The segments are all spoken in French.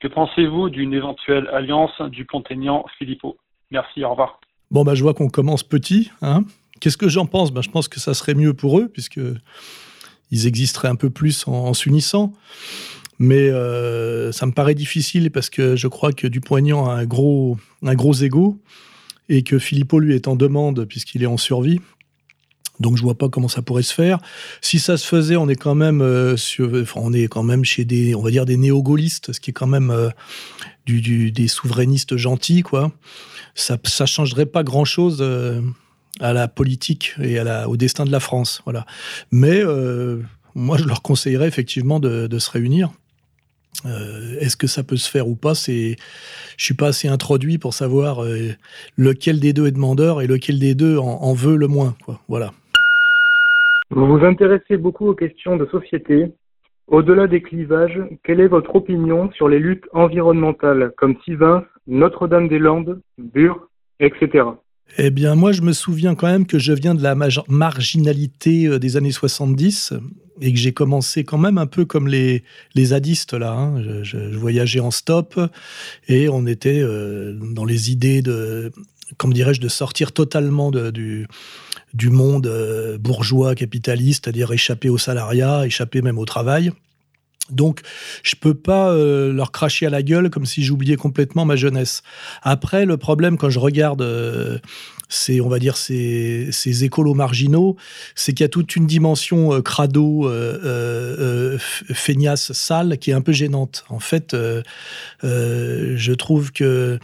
Que pensez-vous d'une éventuelle alliance du Pontaignan Philippot Merci, au revoir. Bon, bah, je vois qu'on commence petit. Hein Qu'est-ce que j'en pense? Bah, Je pense que ça serait mieux pour eux, puisque ils existeraient un peu plus en, s'unissant. Mais euh, ça me paraît difficile parce que je crois que Dupont-Aignan a un gros, un gros ego et que Philippot, lui, est en demande puisqu'il est en survie. Donc je vois pas comment ça pourrait se faire. Si ça se faisait, on est quand même euh, sur, on est quand même chez des, on va dire des néo-gaullistes, ce qui est quand même euh, du, des souverainistes gentils, quoi. Ça, ça changerait pas grand chose euh, à la politique et à la, au destin de la France, voilà. Mais moi, je leur conseillerais effectivement de, se réunir. Est-ce que ça peut se faire ou pas C'est, je suis pas assez introduit pour savoir lequel des deux est demandeur et lequel des deux en, veut le moins. Voilà. Vous vous intéressez beaucoup aux questions de société. Au-delà des clivages, quelle est votre opinion sur les luttes environnementales comme Sivins, Notre-Dame-des-Landes, Bure, etc. Eh bien, moi, je me souviens quand même que je viens de la marginalité euh, des années 70 et que j'ai commencé quand même un peu comme les, zadistes, là. Hein. Je, voyageais en stop et on était euh, dans les idées de, comment dirais-je, de sortir totalement de, du, du monde euh, bourgeois capitaliste, c'est-à-dire échapper au salariat, échapper même au travail. Donc, je peux pas euh, leur cracher à la gueule comme si j'oubliais complètement ma jeunesse. Après, le problème quand je regarde euh, ces, on va dire ces, ces écolos marginaux, c'est qu'il y a toute une dimension crado, feignasse, sale, qui est un peu gênante. En fait, je trouve que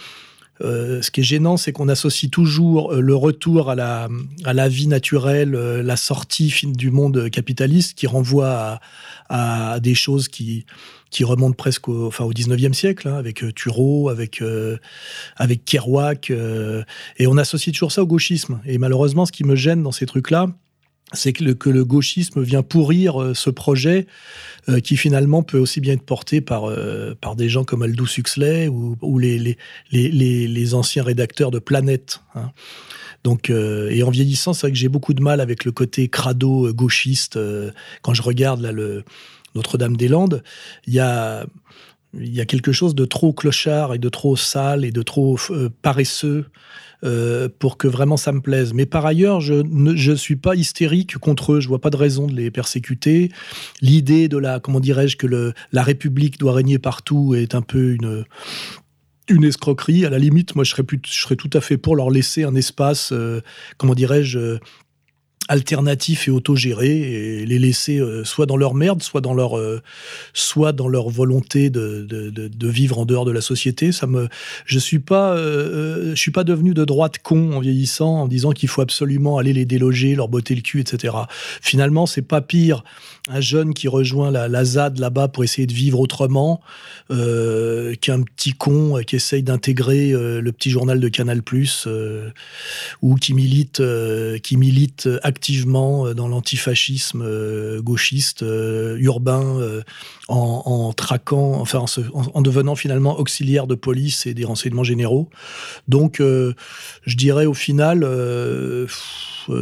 euh, ce qui est gênant, c'est qu'on associe toujours euh, le retour à la, à la vie naturelle, euh, la sortie du monde capitaliste, qui renvoie à, à des choses qui, qui remontent presque au, enfin, au 19e siècle, hein, avec Thureau, avec, avec Kerouac. et on associe toujours ça au gauchisme. Et malheureusement, ce qui me gêne dans ces trucs-là, c'est que le, que le, gauchisme vient pourrir euh, ce projet euh, qui finalement peut aussi bien être porté par, euh, par des gens comme Aldous Huxley ou, les, les, les, les, anciens rédacteurs de Planète. Hein. Donc, et en vieillissant, c'est vrai que j'ai beaucoup de mal avec le côté crado gauchiste. quand je regarde Notre-Dame-des-Landes, il y a, il y a quelque chose de trop clochard et de trop sale et de trop paresseux euh, pour que vraiment ça me plaise. Mais par ailleurs, je ne suis pas hystérique contre eux. Je vois pas de raison de les persécuter. L'idée de la, comment dirais-je, que la République doit régner partout est un peu une escroquerie. À la limite, moi, je serais, tout à fait pour leur laisser un espace, euh, comment dirais-je, alternatifs et autogérés et les laisser euh, soit dans leur merde, soit dans leur, euh, soit dans leur volonté de, de, vivre en dehors de la société. Ça me, je suis pas, euh, je suis pas devenu de droite con en vieillissant en disant qu'il faut absolument aller les déloger, leur botter le cul, etc. Finalement, c'est pas pire un jeune qui rejoint la, la ZAD là-bas pour essayer de vivre autrement qu'un petit con qui essaye d'intégrer le petit journal de Canal Plus ou qui milite, qui milite activement euh, dans l'antifascisme euh, gauchiste euh, urbain en, traquant, enfin en, devenant finalement auxiliaire de police et des renseignements généraux. Donc, je dirais au final,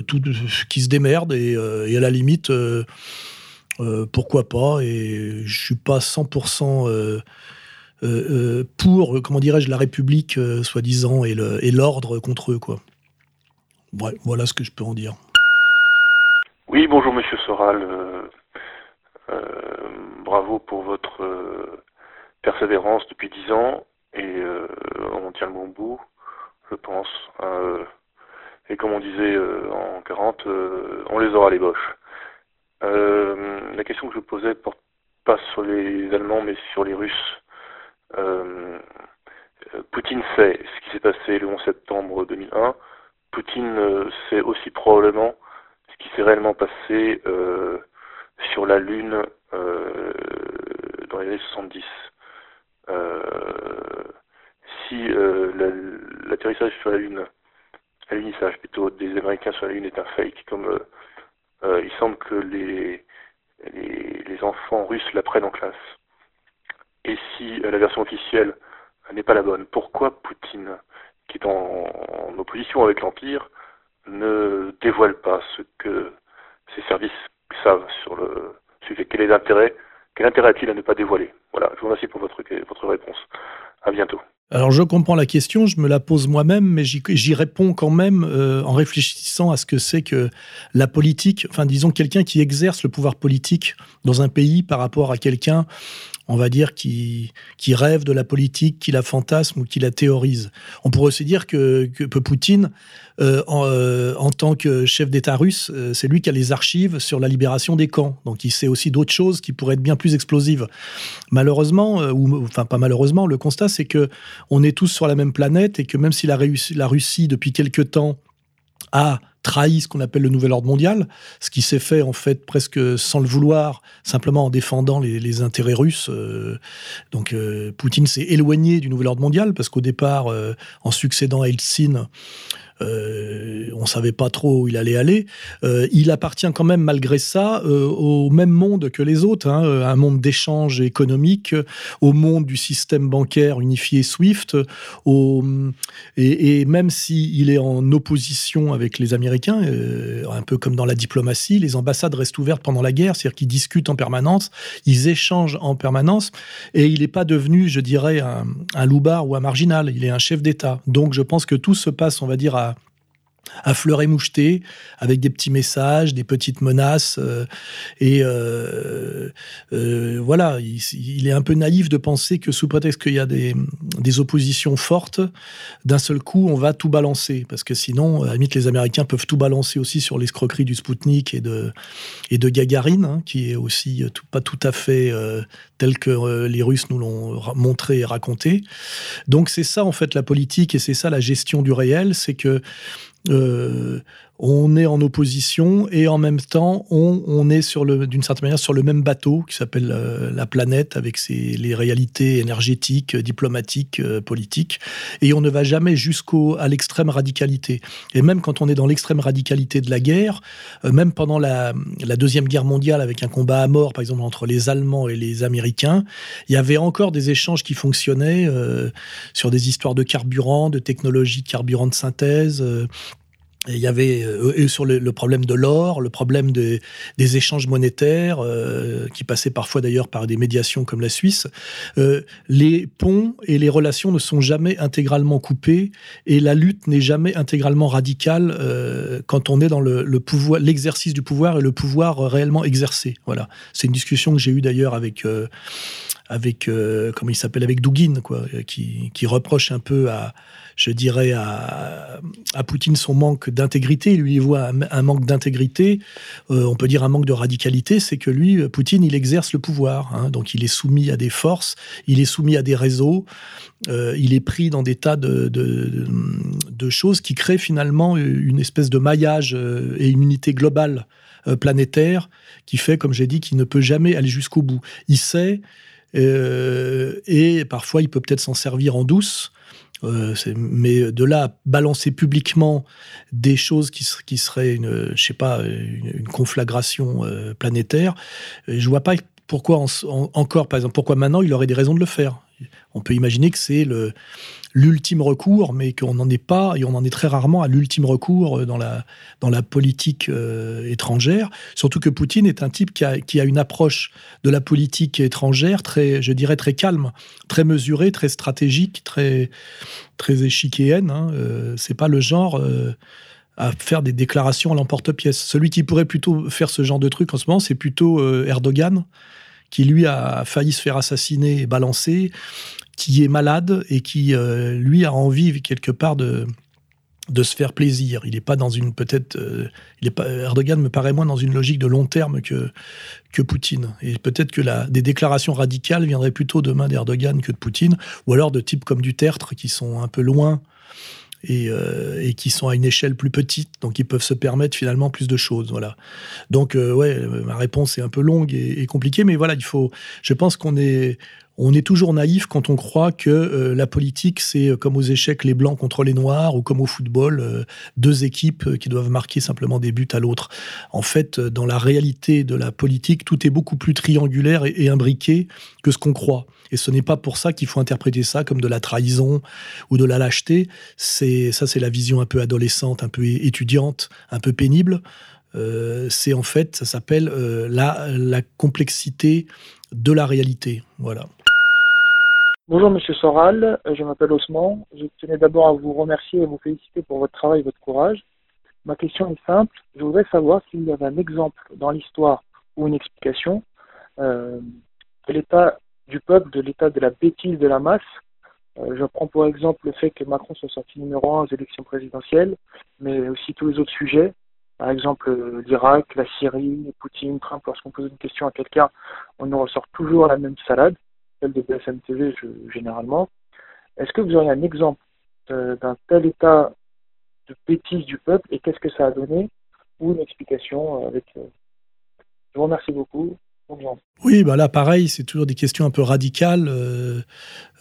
tout qui se démerde et, à la limite, pourquoi pas Et je suis pas 100%. pour, comment dirais-je, la République, soi-disant, et l'ordre contre eux, quoi. Voilà ce que je peux en dire. Oui, bonjour Monsieur Soral. Euh, euh, bravo pour votre euh, persévérance depuis dix ans et on tient le bon bout, je pense. et comme on disait en 40, on les aura les boches. la question que je posais porte pas sur les Allemands mais sur les Russes. Poutine sait ce qui s'est passé le 11 septembre 2001. Poutine sait aussi probablement qui s'est réellement passé euh, sur la Lune euh, dans les années 70. Euh, si l'atterrissage sur la Lune, l'unissage plutôt des Américains sur la Lune est un fake, comme il semble que les, les, enfants russes l'apprennent en classe. Et si la version officielle n'est pas la bonne, pourquoi Poutine, qui est en, opposition avec l'Empire, ne dévoile pas ce que ses services savent sur le sujet Quel est l'intérêt Quel intérêt a-t-il à ne pas dévoiler? Voilà, je vous remercie pour votre, votre réponse. À bientôt. Alors je comprends la question, je me la pose moi-même, mais j'y réponds quand même euh, en réfléchissant à ce que c'est que la politique, enfin disons quelqu'un qui exerce le pouvoir politique dans un pays par rapport à quelqu'un on va dire, qui, qui rêve de la politique, qui la fantasme ou qui la théorise. On pourrait aussi dire que, Poutine, euh, euh, en, tant que chef d'État russe, euh, c'est lui qui a les archives sur la libération des camps. Donc il sait aussi d'autres choses qui pourraient être bien plus explosives. Malheureusement, ou enfin pas malheureusement, le constat c'est que on est tous sur la même planète et que même si la, la Russie depuis quelque temps a trahi ce qu'on appelle le nouvel ordre mondial, ce qui s'est fait en fait presque sans le vouloir, simplement en défendant les, intérêts russes. Euh, donc euh, Poutine s'est éloigné du nouvel ordre mondial parce qu'au départ, euh, en succédant à Eltsine, on savait pas trop où il allait aller. Il appartient quand même, malgré ça, au même monde que les autres, hein, un monde d'échange économique, au monde du système bancaire unifié SWIFT, et, et, même s'il est en opposition avec les Américains, un peu comme dans la diplomatie, les ambassades restent ouvertes pendant la guerre, c'est-à-dire qu'ils discutent en permanence, ils échangent en permanence, et il n'est pas devenu, je dirais, un, un loupard ou un marginal, il est un chef d'État. Donc je pense que tout se passe, on va dire, à à fleur et moucheté, avec des petits messages, des petites menaces. Euh, et euh, euh, voilà, il, est un peu naïf de penser que sous prétexte qu'il y a des, oppositions fortes, d'un seul coup, on va tout balancer. Parce que sinon, à la limite, les Américains peuvent tout balancer aussi sur l'escroquerie du Spoutnik et de, et de Gagarine, hein, qui est aussi pas tout à fait tel que les Russes nous l'ont montré et raconté. Donc c'est ça, en fait, la politique, et c'est ça la gestion du réel, c'est que euh, on est en opposition et en même temps on, est sur le d'une certaine manière sur le même bateau qui s'appelle euh, la planète avec ses, les réalités énergétiques, diplomatiques, euh, politiques et on ne va jamais jusqu'au à l'extrême radicalité. Et même quand on est dans l'extrême radicalité de la guerre, même pendant la, la, deuxième guerre mondiale avec un combat à mort par exemple entre les Allemands et les Américains, il y avait encore des échanges qui fonctionnaient sur des histoires de carburant, de technologie de carburant de synthèse il y avait euh, sur le, problème de l'or, le problème des échanges monétaires, euh, qui passaient parfois d'ailleurs par des médiations comme la Suisse. Euh, les ponts et les relations ne sont jamais intégralement coupés et la lutte n'est jamais intégralement radicale quand on est dans le, le pouvoir, l'exercice du pouvoir et le pouvoir réellement exercé. Voilà, c'est une discussion que j'ai eue d'ailleurs avec avec comment il s'appelle avec Dugin, quoi, qui, qui reproche un peu à je dirais, à, à Poutine son manque d'intégrité. Lui, il voit un, manque d'intégrité, euh, on peut dire un manque de radicalité, c'est que lui, Poutine, il exerce le pouvoir. Hein. donc il est soumis à des forces, il est soumis à des réseaux, euh, il est pris dans des tas de, de, choses qui créent finalement une espèce de maillage euh, et une unité globale planétaire qui fait, comme j'ai dit, qu'il ne peut jamais aller jusqu'au bout. Il sait, et parfois il peut peut-être s'en servir en douce, euh, mais de là balancer publiquement des choses qui, seraient une, je sais pas, une, conflagration euh, planétaire, euh, je vois pas pourquoi encore, par exemple, pourquoi maintenant il aurait des raisons de le faire. On peut imaginer que c'est l'ultime recours, mais qu'on n'en est pas, et on en est très rarement à l'ultime recours euh, dans la, dans la politique euh, étrangère. Surtout que Poutine est un type qui a, qui a, une approche de la politique étrangère très, je dirais, très calme, très mesurée, très stratégique, très, très échiquéenne. Hein. Euh, c'est pas le genre. à faire des déclarations à l'emporte-pièce. Celui qui pourrait plutôt faire ce genre de truc en ce moment, c'est plutôt Erdogan, qui lui a failli se faire assassiner et balancer, qui est malade et qui, euh, lui, a envie quelque part de, de se faire plaisir. Il n'est pas dans une peut-être, euh, Erdogan me paraît moins dans une logique de long terme que que Poutine. Et peut-être que la, des déclarations radicales viendraient plutôt demain d'Erdogan que de Poutine, ou alors de types comme Duterte qui sont un peu loin et, euh, et, qui sont à une échelle plus petite, donc ils peuvent se permettre finalement plus de choses. Voilà. Donc ouais, ma réponse est un peu longue et, et compliquée, mais voilà, il faut. Je pense qu'on est on est toujours naïf quand on croit que euh, la politique, c'est euh, comme aux échecs les blancs contre les noirs ou comme au football, euh, deux équipes qui doivent marquer simplement des buts à l'autre. En fait, dans la réalité de la politique, tout est beaucoup plus triangulaire et, imbriqué que ce qu'on croit. Et ce n'est pas pour ça qu'il faut interpréter ça comme de la trahison ou de la lâcheté. C'est ça, c'est la vision un peu adolescente, un peu étudiante, un peu pénible. c'est en fait, ça s'appelle la, la complexité de la réalité. Voilà. Bonjour Monsieur Soral, euh, je m'appelle Osman. Je tenais d'abord à vous remercier et vous féliciter pour votre travail et votre courage. Ma question est simple. Je voudrais savoir s'il y avait un exemple dans l'histoire ou une explication euh, de l'état du peuple, de l'état de la bêtise de la masse. Euh, je prends pour exemple le fait que Macron soit sorti numéro un aux élections présidentielles, mais aussi tous les autres sujets. Par exemple, l'Irak, la Syrie, Poutine, Trump, lorsqu'on pose une question à quelqu'un, on nous ressort toujours la même salade, celle de BSM TV généralement. Est-ce que vous auriez un exemple euh, d'un tel état de bêtise du peuple et qu'est-ce que ça a donné ou une explication avec. Euh, je vous remercie beaucoup. Oui, bah là, pareil, c'est toujours des questions un peu radicales. Euh,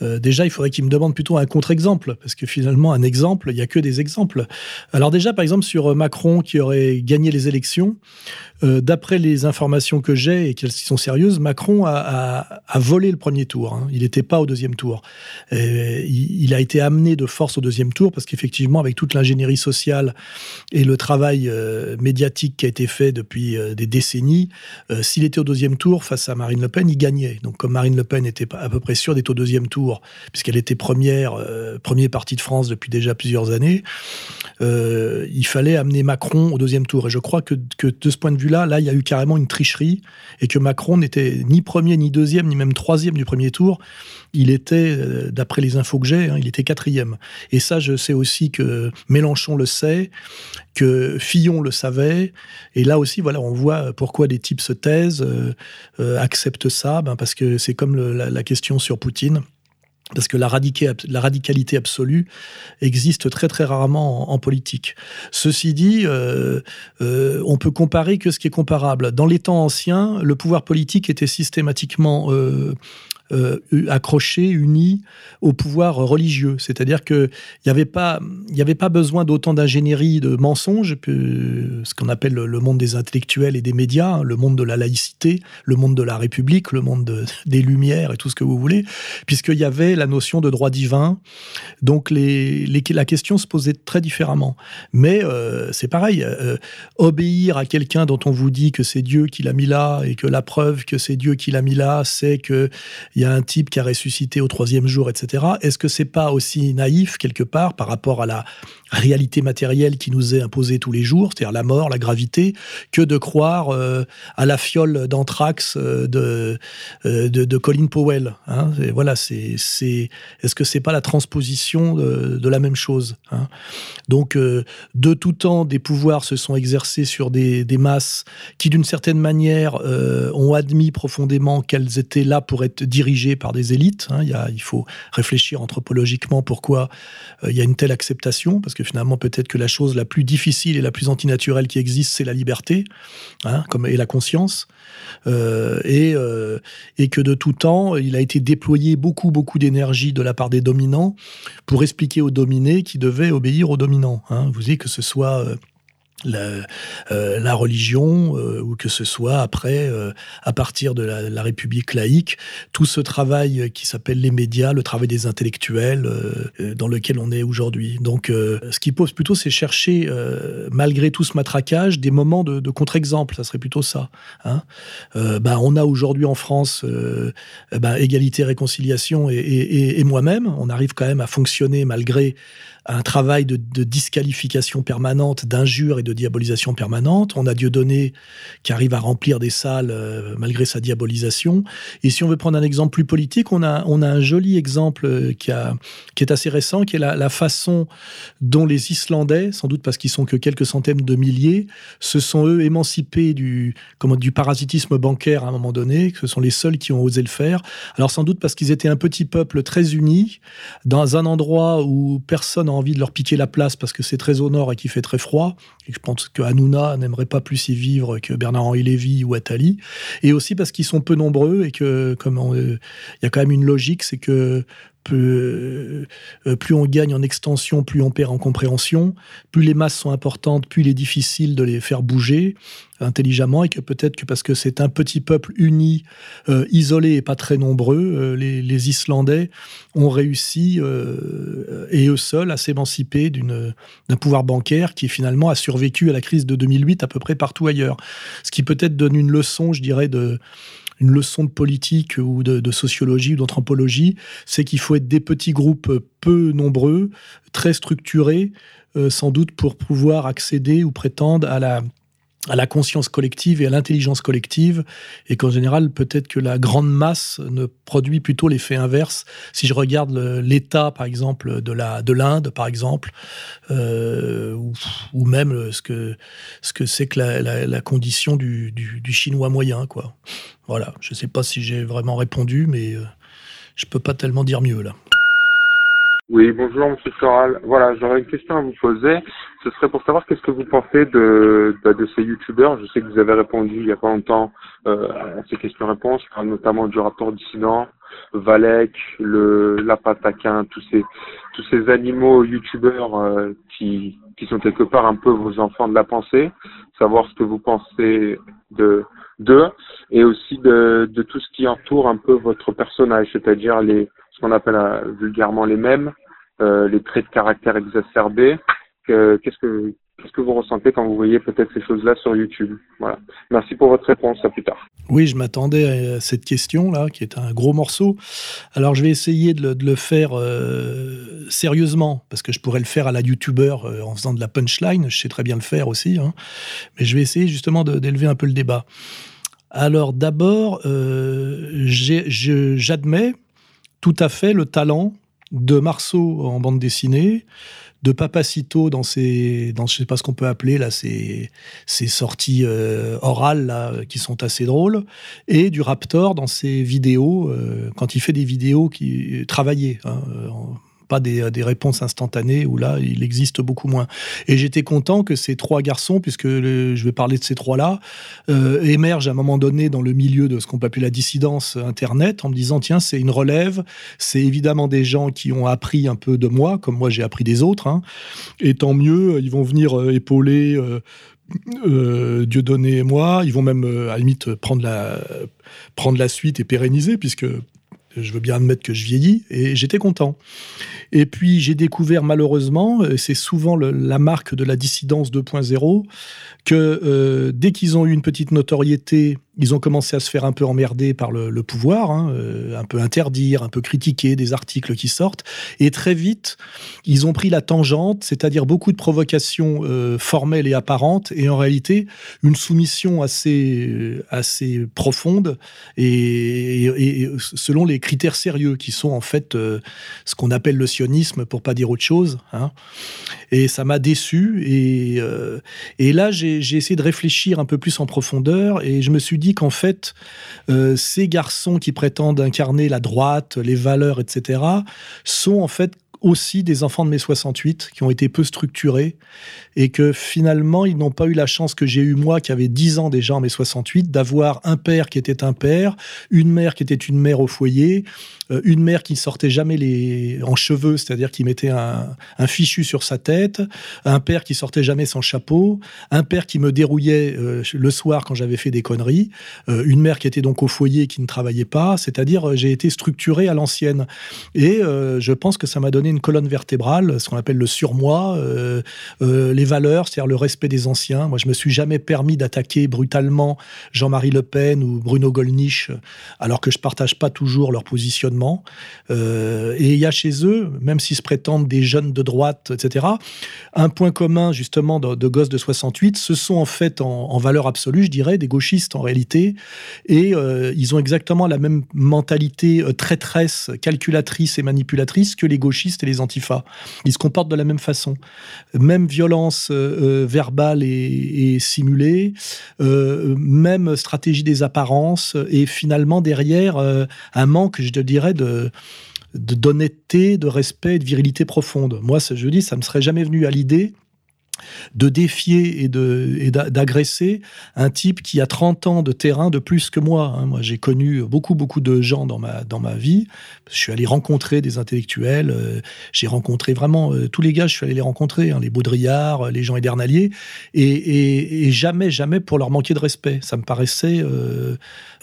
euh, déjà, il faudrait qu'il me demande plutôt un contre-exemple, parce que finalement, un exemple, il n'y a que des exemples. Alors déjà, par exemple, sur Macron qui aurait gagné les élections, euh, d'après les informations que j'ai et qu'elles sont sérieuses, Macron a, volé le premier tour. Hein. Il n'était pas au deuxième tour. Il, il, a été amené de force au deuxième tour, parce qu'effectivement, avec toute l'ingénierie sociale et le travail médiatique qui a été fait depuis des décennies, s'il était au deuxième tour face à Marine Le Pen, il gagnait. Donc comme Marine Le Pen était à peu près sûre d'être au deuxième tour, puisqu'elle était première, euh, premier parti de France depuis déjà plusieurs années, euh, il fallait amener Macron au deuxième tour. Et je crois que, de ce point de vue-là, là, il y a eu carrément une tricherie, et que Macron n'était ni premier, ni deuxième, ni même troisième du premier tour. Il était, euh, d'après les infos que j'ai, hein, il était quatrième. Et ça, je sais aussi que Mélenchon le sait, que Fillon le savait. Et là aussi, voilà, on voit pourquoi des types se taisent, acceptent ça, ben parce que c'est comme la, question sur Poutine parce que la, radicalité absolue existe très très rarement en, politique. Ceci dit, euh, euh, on peut comparer que ce qui est comparable. Dans les temps anciens, le pouvoir politique était systématiquement euh, euh, accroché, uni au pouvoir religieux. C'est-à-dire qu'il n'y avait, pas, avait pas besoin d'autant d'ingénierie, de mensonges, ce qu'on appelle le monde des intellectuels et des médias, hein, le monde de la laïcité, le monde de la République, le monde des Lumières et tout ce que vous voulez, puisqu'il y avait la notion de droit divin. Donc la question se posait très différemment. Mais euh, c'est pareil, euh, obéir à quelqu'un dont on vous dit que c'est Dieu qui l'a mis là et que la preuve que c'est Dieu qui l'a mis là, c'est que il y a un type qui a ressuscité au troisième jour, etc. Est-ce que c'est pas aussi naïf quelque part par rapport à la réalité matérielle qui nous est imposée tous les jours, c'est-à-dire la mort, la gravité, que de croire euh, à la fiole d'anthrax euh, de, euh, de, de, Colin Powell hein? Voilà, c'est c'est est-ce que c'est pas la transposition de, de la même chose hein? Donc de tout temps, des pouvoirs se sont exercés sur des, des masses qui, d'une certaine manière, ont admis profondément qu'elles étaient là pour être dirigées par des élites. Hein. il, faut réfléchir anthropologiquement pourquoi il y a une telle acceptation, parce que finalement peut-être que la chose la plus difficile et la plus antinaturelle qui existe, c'est la liberté, hein, comme et la conscience, euh, et, euh, et que de tout temps, il a été déployé beaucoup beaucoup d'énergie de la part des dominants pour expliquer aux dominés qui devaient obéir aux dominants. Hein. Vous voyez que ce soit euh, la, euh, la, religion, euh, ou que ce soit après, euh, à partir de la, République laïque, tout ce travail qui s'appelle les médias, le travail des intellectuels, dans lequel on est aujourd'hui. Donc, ce qui pose plutôt, c'est chercher, malgré tout ce matraquage, des moments de, contre-exemple. Ça serait plutôt ça. Hein. ben, on a aujourd'hui en France ben, égalité, réconciliation et, et, et moi-même. On arrive quand même à fonctionner malgré un travail de, disqualification permanente, d'injures et de diabolisation permanente. On a Dieudonné qui arrive à remplir des salles euh, malgré sa diabolisation. Et si on veut prendre un exemple plus politique, on a, on a un joli exemple euh, qui, a, qui est assez récent, qui est la, façon dont les Islandais, sans doute parce qu'ils sont que quelques centaines de milliers, se sont eux émancipés du, comment, du parasitisme bancaire à un moment donné, que ce sont les seuls qui ont osé le faire. Alors sans doute parce qu'ils étaient un petit peuple très uni, dans un endroit où personne envie de leur piquer la place parce que c'est très au nord et qu'il fait très froid, et je pense que Hanouna n'aimerait pas plus y vivre que Bernard-Henri Lévy ou Attali, et aussi parce qu'ils sont peu nombreux et que, comme il y a quand même une logique, c'est que plus, euh, plus on gagne en extension, plus on perd en compréhension, plus les masses sont importantes, plus il est difficile de les faire bouger intelligemment, et que peut-être que parce que c'est un petit peuple uni, euh, isolé et pas très nombreux, euh, les, Islandais ont réussi, et eux seuls, à s'émanciper d'un pouvoir bancaire qui finalement a survécu à la crise de 2008 à peu près partout ailleurs. Ce qui peut-être donne une leçon, je dirais, de une leçon de politique ou de, sociologie ou d'anthropologie, c'est qu'il faut être des petits groupes peu nombreux, très structurés, euh, sans doute pour pouvoir accéder ou prétendre à la à la conscience collective et à l'intelligence collective, et qu'en général, peut-être que la grande masse ne produit plutôt l'effet inverse. Si je regarde l'état, par exemple, de la de l'Inde, par exemple, euh, ou, même ce que ce que c'est que la, condition du, du, chinois moyen, quoi. Voilà. Je ne sais pas si j'ai vraiment répondu, mais euh, je peux pas tellement dire mieux là. Oui, bonjour Monsieur Soral. Voilà, j'aurais une question à vous poser. Ce serait pour savoir qu'est-ce que vous pensez de, de, de ces youtubeurs. Je sais que vous avez répondu il y a pas longtemps euh, à ces questions-réponses, notamment du rapport dissident, Valek, le Lapataquin, tous ces tous ces animaux youtubeurs euh, qui qui sont quelque part un peu vos enfants de la pensée. Savoir ce que vous pensez de d'eux et aussi de, de tout ce qui entoure un peu votre personnage, c'est-à-dire les ce qu'on appelle euh, vulgairement les mêmes, euh, les traits de caractère exacerbés. Qu'est-ce que vous ressentez quand vous voyez peut-être ces choses-là sur YouTube? Voilà. Merci pour votre réponse. À plus tard. Oui, je m'attendais à cette question-là, qui est un gros morceau. Alors, je vais essayer de le, faire euh, sérieusement, parce que je pourrais le faire à la YouTuber euh, en faisant de la punchline. Je sais très bien le faire aussi. Hein. Mais je vais essayer justement d'élever un peu le débat. Alors, d'abord, euh, j'admets tout à fait le talent de Marceau en bande dessinée, de Papacito dans ses, dans je sais pas ce qu'on peut appeler là, ses, sorties euh, orales là, qui sont assez drôles, et du Raptor dans ses vidéos euh, quand il fait des vidéos qui travaillées. Hein, pas des, des, réponses instantanées où là, il existe beaucoup moins. Et j'étais content que ces trois garçons, puisque je vais parler de ces trois-là, euh, émergent à un moment donné dans le milieu de ce qu'on peut appeler la dissidence Internet en me disant, tiens, c'est une relève, c'est évidemment des gens qui ont appris un peu de moi, comme moi j'ai appris des autres, hein. et tant mieux, ils vont venir euh, épauler... Euh, euh, et moi, ils vont même à la limite prendre la, prendre la suite et pérenniser, puisque je veux bien admettre que je vieillis, et j'étais content. Et puis j'ai découvert malheureusement, c'est souvent la marque de la dissidence 2.0, que euh, dès qu'ils ont eu une petite notoriété ils ont commencé à se faire un peu emmerder par le, pouvoir, hein, euh, un peu interdire, un peu critiquer des articles qui sortent. Et très vite, ils ont pris la tangente, c'est-à-dire beaucoup de provocations euh, formelles et apparentes, et en réalité, une soumission assez, euh, assez profonde et, selon les critères sérieux qui sont en fait ce qu'on appelle le sionisme, pour pas dire autre chose. Hein. Et ça m'a déçu. Et, et là, j'ai essayé de réfléchir un peu plus en profondeur, et je me suis dit qu'en fait, euh, ces garçons qui prétendent incarner la droite, les valeurs, etc., sont en fait aussi des enfants de mai 68 qui ont été peu structurés et que finalement, ils n'ont pas eu la chance que j'ai eu moi, qui avait 10 ans déjà en mai 68, d'avoir un père qui était un père, une mère qui était une mère au foyer, euh, une mère qui ne sortait jamais les en cheveux, c'est-à-dire qui mettait un, fichu sur sa tête, un père qui sortait jamais son chapeau, un père qui me dérouillait euh, le soir quand j'avais fait des conneries, euh, une mère qui était donc au foyer et qui ne travaillait pas, c'est-à-dire j'ai été structuré à l'ancienne. Et je pense que ça m'a donné une colonne vertébrale, ce qu'on appelle le surmoi, les valeurs, c'est-à-dire le respect des anciens. Moi, je me suis jamais permis d'attaquer brutalement Jean-Marie Le Pen ou Bruno Gollnisch, alors que je partage pas toujours leur positionnement. Euh, et il y a chez eux, même s'ils se prétendent des jeunes de droite, etc., un point commun justement de, gosses de 68, ce sont en fait en, valeur absolue, je dirais, des gauchistes en réalité, et euh, ils ont exactement la même mentalité euh, traîtresse, calculatrice et manipulatrice que les gauchistes les antifas. Ils se comportent de la même façon. Même violence euh, euh, verbale et, simulée, euh, même stratégie des apparences, et finalement derrière un manque, je dirais, de d'honnêteté, de respect, de virilité profonde. Moi, je dis, ça me serait jamais venu à l'idée de défier et d'agresser un type qui a 30 ans de terrain de plus que moi. Hein. Moi, j'ai connu beaucoup, beaucoup de gens dans ma, dans ma vie. Je suis allé rencontrer des intellectuels. Euh, j'ai rencontré vraiment euh, tous les gars, je suis allé les rencontrer, hein, les Baudrillard, les gens édernaliers. Et, jamais, jamais pour leur manquer de respect. Ça me paraissait euh,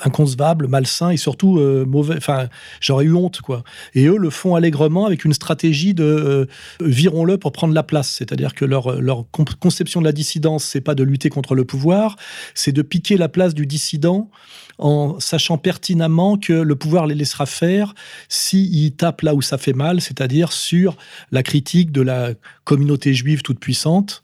inconcevable, malsain et surtout mauvais. Enfin, j'aurais eu honte, quoi. Et eux le font allègrement avec une stratégie de virons-le pour prendre la place. C'est-à-dire que leur conception de la dissidence, c'est pas de lutter contre le pouvoir, c'est de piquer la place du dissident en sachant pertinemment que le pouvoir les laissera faire s'ils tapent là où ça fait mal, c'est-à-dire sur la critique de la communauté juive toute puissante.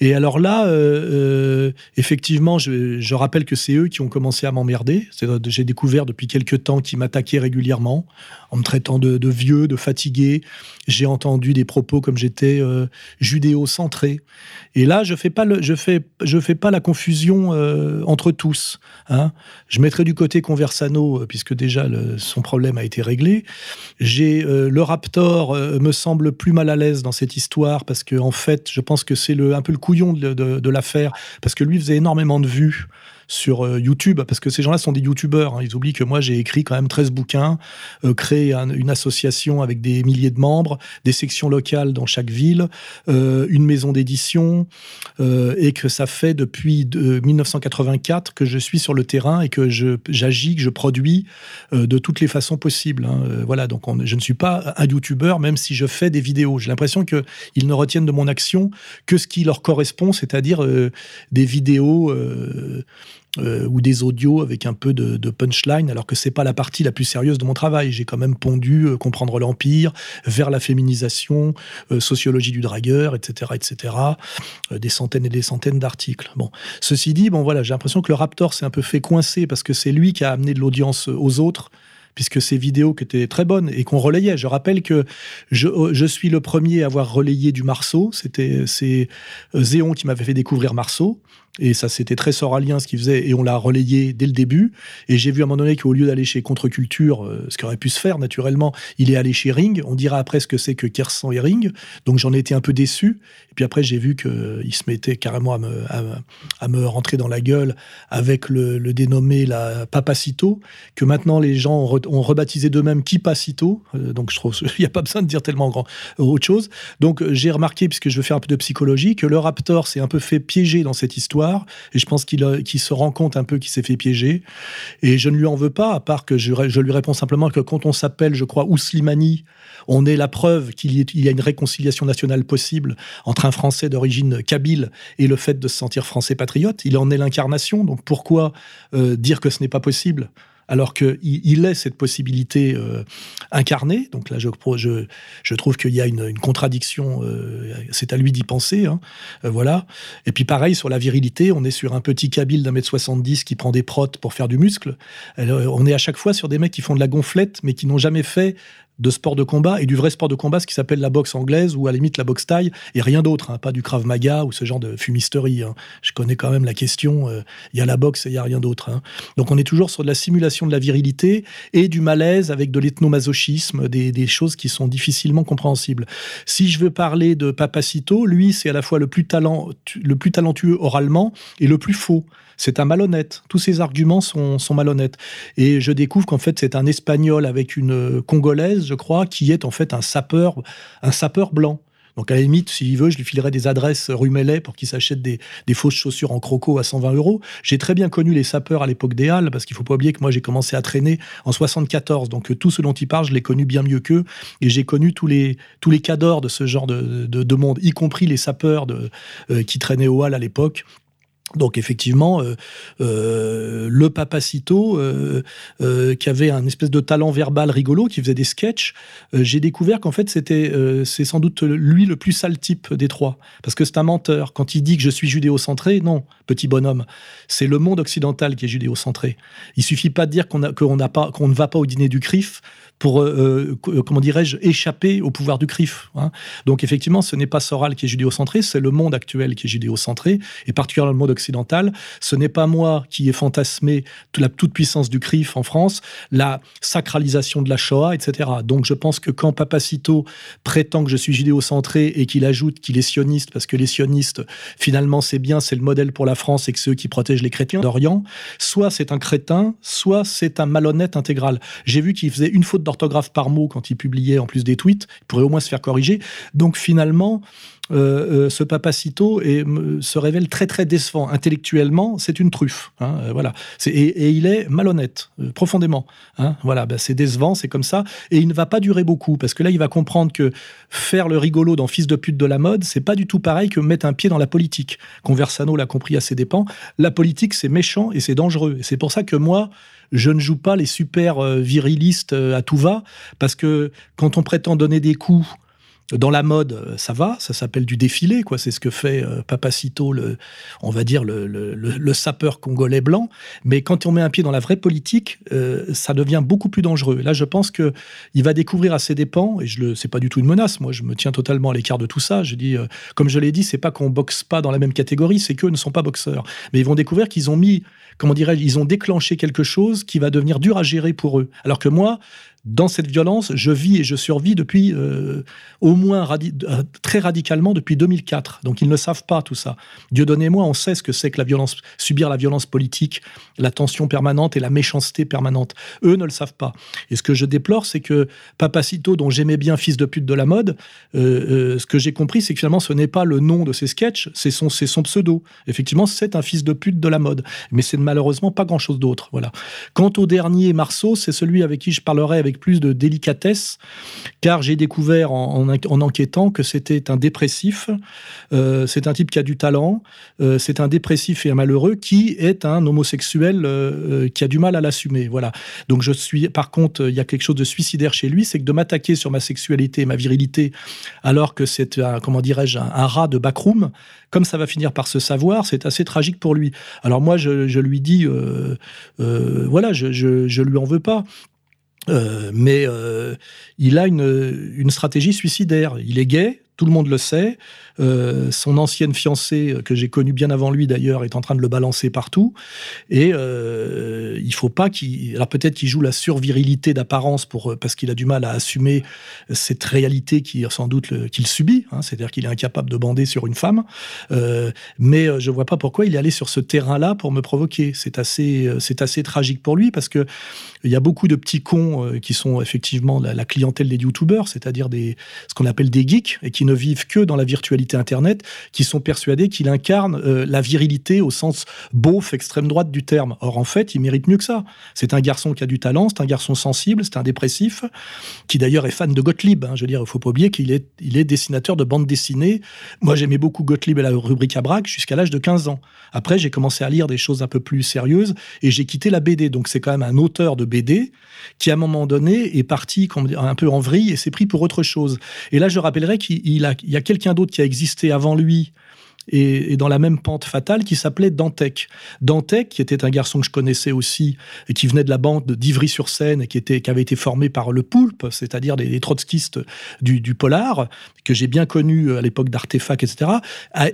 Et alors là, euh, euh, effectivement, je, rappelle que c'est eux qui ont commencé à m'emmerder. J'ai découvert depuis quelques temps qu'ils m'attaquaient régulièrement en me traitant de, vieux, de fatigué. J'ai entendu des propos comme j'étais euh, judéo-centré. Et là, je fais pas fais, fais pas la confusion entre tous. Hein. Je mettrai du côté Conversano, euh, puisque déjà son problème a été réglé. J'ai euh, le Raptor euh, me semble plus mal à l'aise dans cette histoire parce que en fait, je pense que c'est un peu le couillon de, de l'affaire parce que lui faisait énormément de vues sur euh, YouTube, parce que ces gens-là sont des YouTubeurs. Hein. Ils oublient que moi, j'ai écrit quand même 13 bouquins, euh, créé une association avec des milliers de membres, des sections locales dans chaque ville, euh, une maison d'édition, et que ça fait depuis de 1984 que je suis sur le terrain et que j'agis, que je produis de toutes les façons possibles. Hein. voilà, donc je ne suis pas un YouTuber, même si je fais des vidéos. J'ai l'impression qu'ils ne retiennent de mon action que ce qui leur correspond, c'est-à-dire des vidéos euh, ou des audios avec un peu de, punchline, alors que c'est pas la partie la plus sérieuse de mon travail. J'ai quand même pondu euh, comprendre l'empire, vers la féminisation, euh, sociologie du dragueur, etc., etc. des centaines et des centaines d'articles. Bon, ceci dit, bon voilà, j'ai l'impression que le Raptor s'est un peu fait coincer parce que c'est lui qui a amené de l'audience aux autres puisque ces vidéos qui étaient très bonnes et qu'on relayait. Je rappelle que je, je, suis le premier à avoir relayé du Marceau. C'était c'est Zéon qui m'avait fait découvrir Marceau. Et ça, c'était très soralien ce qu'il faisait, et on l'a relayé dès le début. Et j'ai vu à un moment donné qu'au lieu d'aller chez Contre-Culture, euh, ce qui aurait pu se faire naturellement, il est allé chez Ring. On dira après ce que c'est que Kersan et Ring. Donc j'en ai été un peu déçu. Et puis après, j'ai vu qu'il se mettait carrément à me, à, me rentrer dans la gueule avec le, dénommé la Papacito, que maintenant les gens ont, rebaptisé d'eux-mêmes Kipacito. Euh, donc je trouve qu'il n'y a pas besoin de dire tellement grand, autre chose. Donc j'ai remarqué, puisque je veux faire un peu de psychologie, que le Raptor s'est un peu fait piéger dans cette histoire et je pense qu'il se rend compte un peu qu'il s'est fait piéger. Et je ne lui en veux pas, à part que je, lui réponds simplement que quand on s'appelle, je crois, Ouslimani, on est la preuve qu'il y, a une réconciliation nationale possible entre un Français d'origine kabyle et le fait de se sentir français patriote. Il en est l'incarnation. Donc pourquoi euh, dire que ce n'est pas possible? Alors qu'il il est cette possibilité euh, incarnée. Donc là, je, je, je trouve qu'il y a une, contradiction, euh, c'est à lui d'y penser. Hein. Euh, voilà. Et puis pareil, sur la virilité, on est sur un petit kabyle d'un mètre 70 qui prend des protes pour faire du muscle. on est à chaque fois sur des mecs qui font de la gonflette, mais qui n'ont jamais fait de sport de combat et du vrai sport de combat, ce qui s'appelle la boxe anglaise ou à la limite la boxe taille et rien d'autre, hein, pas du Krav Maga ou ce genre de fumisterie. Hein. Je connais quand même la question, euh, il y a la boxe et il y a rien d'autre. Hein. Donc on est toujours sur de la simulation de la virilité et du malaise avec de l'ethnomasochisme, des, choses qui sont difficilement compréhensibles. Si je veux parler de Papacito, lui c'est à la fois le plus, talent, le plus talentueux oralement et le plus faux c'est un malhonnête. Tous ses arguments sont, malhonnêtes. Et je découvre qu'en fait, c'est un Espagnol avec une Congolaise, je crois, qui est en fait un sapeur, un sapeur blanc. Donc à la limite, s'il veut, je lui filerai des adresses rue Mellet pour qu'il s'achète des, fausses chaussures en croco à 120 euros. J'ai très bien connu les sapeurs à l'époque des Halles, parce qu'il faut pas oublier que moi j'ai commencé à traîner en 74. Donc tout ce dont il parle, je l'ai connu bien mieux qu'eux. Et j'ai connu tous les, tous les cadors de ce genre de, de, monde, y compris les sapeurs euh, qui traînaient aux Halles à l'époque. Donc effectivement, euh, euh, le Papacito, euh, qui avait un espèce de talent verbal rigolo, qui faisait des sketchs, j'ai découvert qu'en fait c'était, c'est sans doute lui le plus sale type des trois, parce que c'est un menteur. Quand il dit que je suis judéo-centré, non, petit bonhomme, c'est le monde occidental qui est judéo-centré. Il suffit pas de dire qu'on, qu'on ne va pas au dîner du CRIF pour, euh, euh, comment dirais-je, échapper au pouvoir du CRIF. Hein. Donc effectivement, ce n'est pas Soral qui est judéocentré, c'est le monde actuel qui est judéocentré, et particulièrement le monde occidentale. Ce n'est pas moi qui ai fantasmé toute la toute puissance du CRIF en France, la sacralisation de la Shoah, etc. Donc je pense que quand Papacito prétend que je suis judéo-centré et qu'il ajoute qu'il est sioniste, parce que les sionistes, finalement, c'est bien, c'est le modèle pour la France et que c'est eux qui protègent les chrétiens d'Orient, soit c'est un crétin, soit c'est un malhonnête intégral. J'ai vu qu'il faisait une faute d'orthographe par mot quand il publiait en plus des tweets, il pourrait au moins se faire corriger. Donc finalement, euh, euh, ce papacito et, se révèle très très décevant. Intellectuellement, c'est une truffe. Hein, euh, voilà. Et, il est malhonnête, profondément. Hein, voilà, ben, c'est décevant, c'est comme ça. Et il ne va pas durer beaucoup, parce que là, il va comprendre que faire le rigolo dans Fils de pute de la mode, c'est pas du tout pareil que mettre un pied dans la politique. Conversano l'a compris à ses dépens. La politique, c'est méchant et c'est dangereux. Et c'est pour ça que moi, je ne joue pas les super virilistes à tout va, parce que quand on prétend donner des coups dans la mode, euh, ça va, ça s'appelle du défilé, quoi. C'est ce que fait euh, Papacito, le, on va dire le, le, sapeur congolais blanc. Mais quand on met un pied dans la vraie politique, euh, ça devient beaucoup plus dangereux. Là, je pense que il va découvrir à ses dépens, et je le, c'est pas du tout une menace. Moi, je me tiens totalement à l'écart de tout ça. Je dis, comme je l'ai dit, c'est pas qu'on boxe pas dans la même catégorie, c'est qu'eux ne sont pas boxeurs. Mais ils vont découvrir qu'ils ont mis, comment dirais-je, ils ont déclenché quelque chose qui va devenir dur à gérer pour eux. Alors que moi, dans cette violence, je vis et je survis depuis euh, au moins euh, très radicalement depuis 2004. Donc ils ne savent pas tout ça. Dieu donnez-moi, on sait ce que c'est que la violence, subir la violence politique, la tension permanente et la méchanceté permanente. Eux ne le savent pas. Et ce que je déplore, c'est que Papacito, dont j'aimais bien fils de pute de la mode, euh, ce que j'ai compris, c'est que finalement ce n'est pas le nom de ses sketchs, c'est son, son pseudo. Effectivement, c'est un fils de pute de la mode, mais c'est malheureusement pas grand-chose d'autre. Voilà. Quant au dernier Marceau, c'est celui avec qui je parlerai avec plus de délicatesse, car j'ai découvert en, enquêtant que c'était un dépressif, euh, c'est un type qui a du talent, euh, c'est un dépressif et un malheureux qui est un homosexuel euh, qui a du mal à l'assumer. Voilà. Donc je suis, par contre, il y a quelque chose de suicidaire chez lui, c'est que de m'attaquer sur ma sexualité et ma virilité, alors que c'est, comment dirais-je, un, rat de backroom, comme ça va finir par se savoir, c'est assez tragique pour lui. Alors moi, je, lui dis, voilà, je, je, je lui en veux pas. Euh, mais euh, il a une, une, stratégie suicidaire. Il est gay, tout le monde le sait. Euh, son ancienne fiancée, que j'ai connue bien avant lui d'ailleurs, est en train de le balancer partout. Et euh, il faut pas qu'il. Alors peut-être qu'il joue la survirilité d'apparence pour parce qu'il a du mal à assumer cette réalité qui sans doute qu'il subit. Hein, C'est-à-dire qu'il est incapable de bander sur une femme. Euh, mais je vois pas pourquoi il est allé sur ce terrain-là pour me provoquer. C'est assez, c'est assez tragique pour lui parce que il y a beaucoup de petits cons qui sont effectivement la, la clientèle des youtubeurs, c'est-à-dire des ce qu'on appelle des geeks et qui ne vivent que dans la virtualité Internet, qui sont persuadés qu'il incarne euh, la virilité au sens beauf, extrême droite du terme. Or, en fait, il mérite mieux que ça. C'est un garçon qui a du talent, c'est un garçon sensible, c'est un dépressif, qui d'ailleurs est fan de Gottlieb. Hein. je veux dire, il faut pas oublier qu'il est, il est dessinateur de bande dessinée. Moi, j'aimais beaucoup Gottlieb et la rubrique à braque jusqu'à l'âge de 15 ans. Après, j'ai commencé à lire des choses un peu plus sérieuses et j'ai quitté la BD. Donc, c'est quand même un auteur de BD qui, à un moment donné, est parti un peu en vrille et s'est pris pour autre chose. Et là, je rappellerai qu'il il y a quelqu'un d'autre qui a existé avant lui et, dans la même pente fatale qui s'appelait Dantec. Dantec, qui était un garçon que je connaissais aussi et qui venait de la bande d'Ivry-sur-Seine et qui, était, qui avait été formé par le Poulpe, c'est-à-dire des, trotskistes du, polar, que j'ai bien connu à l'époque d'Artefact, etc.,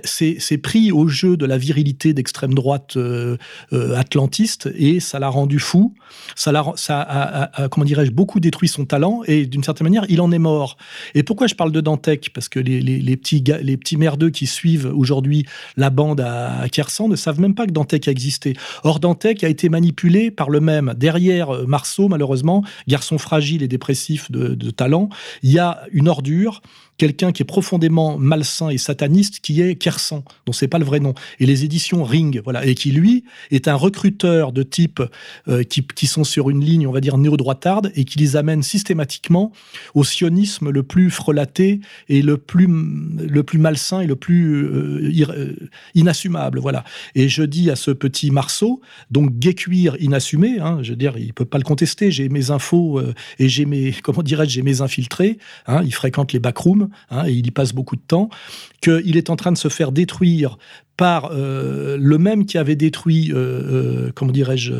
s'est pris au jeu de la virilité d'extrême droite euh, euh, atlantiste et ça l'a rendu fou. Ça, a, ça a, comment dirais-je, beaucoup détruit son talent et d'une certaine manière, il en est mort. Et pourquoi je parle de Dantec? Parce que les, les, petits, les petits merdeux qui suivent aujourd'hui la bande à Kersan ne savent même pas que Dantec a existé. Or, Dantec a été manipulé par le même. Derrière euh, Marceau, malheureusement, garçon fragile et dépressif de talent, il y a une ordure quelqu'un qui est profondément malsain et sataniste, qui est Kersan, dont c'est pas le vrai nom, et les éditions Ring, voilà, et qui lui est un recruteur de type euh, qui, qui, sont sur une ligne, on va dire néo-droitarde, et qui les amène systématiquement au sionisme le plus frelaté et le plus le plus malsain et le plus euh, euh, inassumable, voilà. Et je dis à ce petit Marceau, donc gay cuir inassumé, hein, je veux dire, il peut pas le contester. J'ai mes infos et j'ai mes comment dirais-je, j'ai mes infiltrés. Hein, il fréquente les backrooms Hein, et il y passe beaucoup de temps, qu'il est en train de se faire détruire par euh, le même qui avait détruit, euh, euh, comment dirais-je,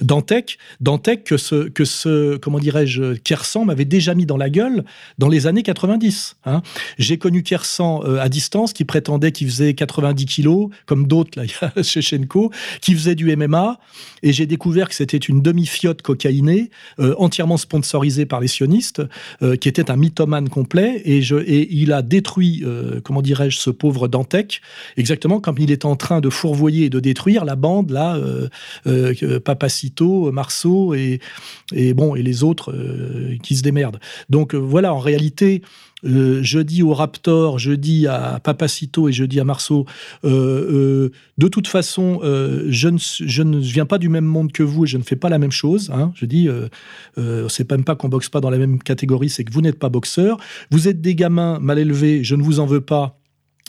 Dantec, Dantec que ce, que ce comment dirais-je, Kersan m'avait déjà mis dans la gueule dans les années 90. Hein. J'ai connu Kersan à distance qui prétendait qu'il faisait 90 kilos, comme d'autres là, Chenko, qui faisait du MMA, et j'ai découvert que c'était une demi-fiotte cocaïnée, entièrement sponsorisée par les sionistes, qui était un mythomane complet, et, je, et il a détruit, comment dirais-je, ce pauvre Dantec, exactement comme il est en train de fourvoyer et de détruire la bande là, euh, euh, Papacito, Marceau et, bon et les autres euh, qui se démerdent. Donc voilà, en réalité. je dis au Raptor, je dis à Papacito et je dis à Marceau, de toute façon, je, ne, je ne viens pas du même monde que vous et je ne fais pas la même chose. Hein. Je dis, c'est même pas qu'on boxe pas dans la même catégorie, c'est que vous n'êtes pas boxeur. Vous êtes des gamins mal élevés, je ne vous en veux pas.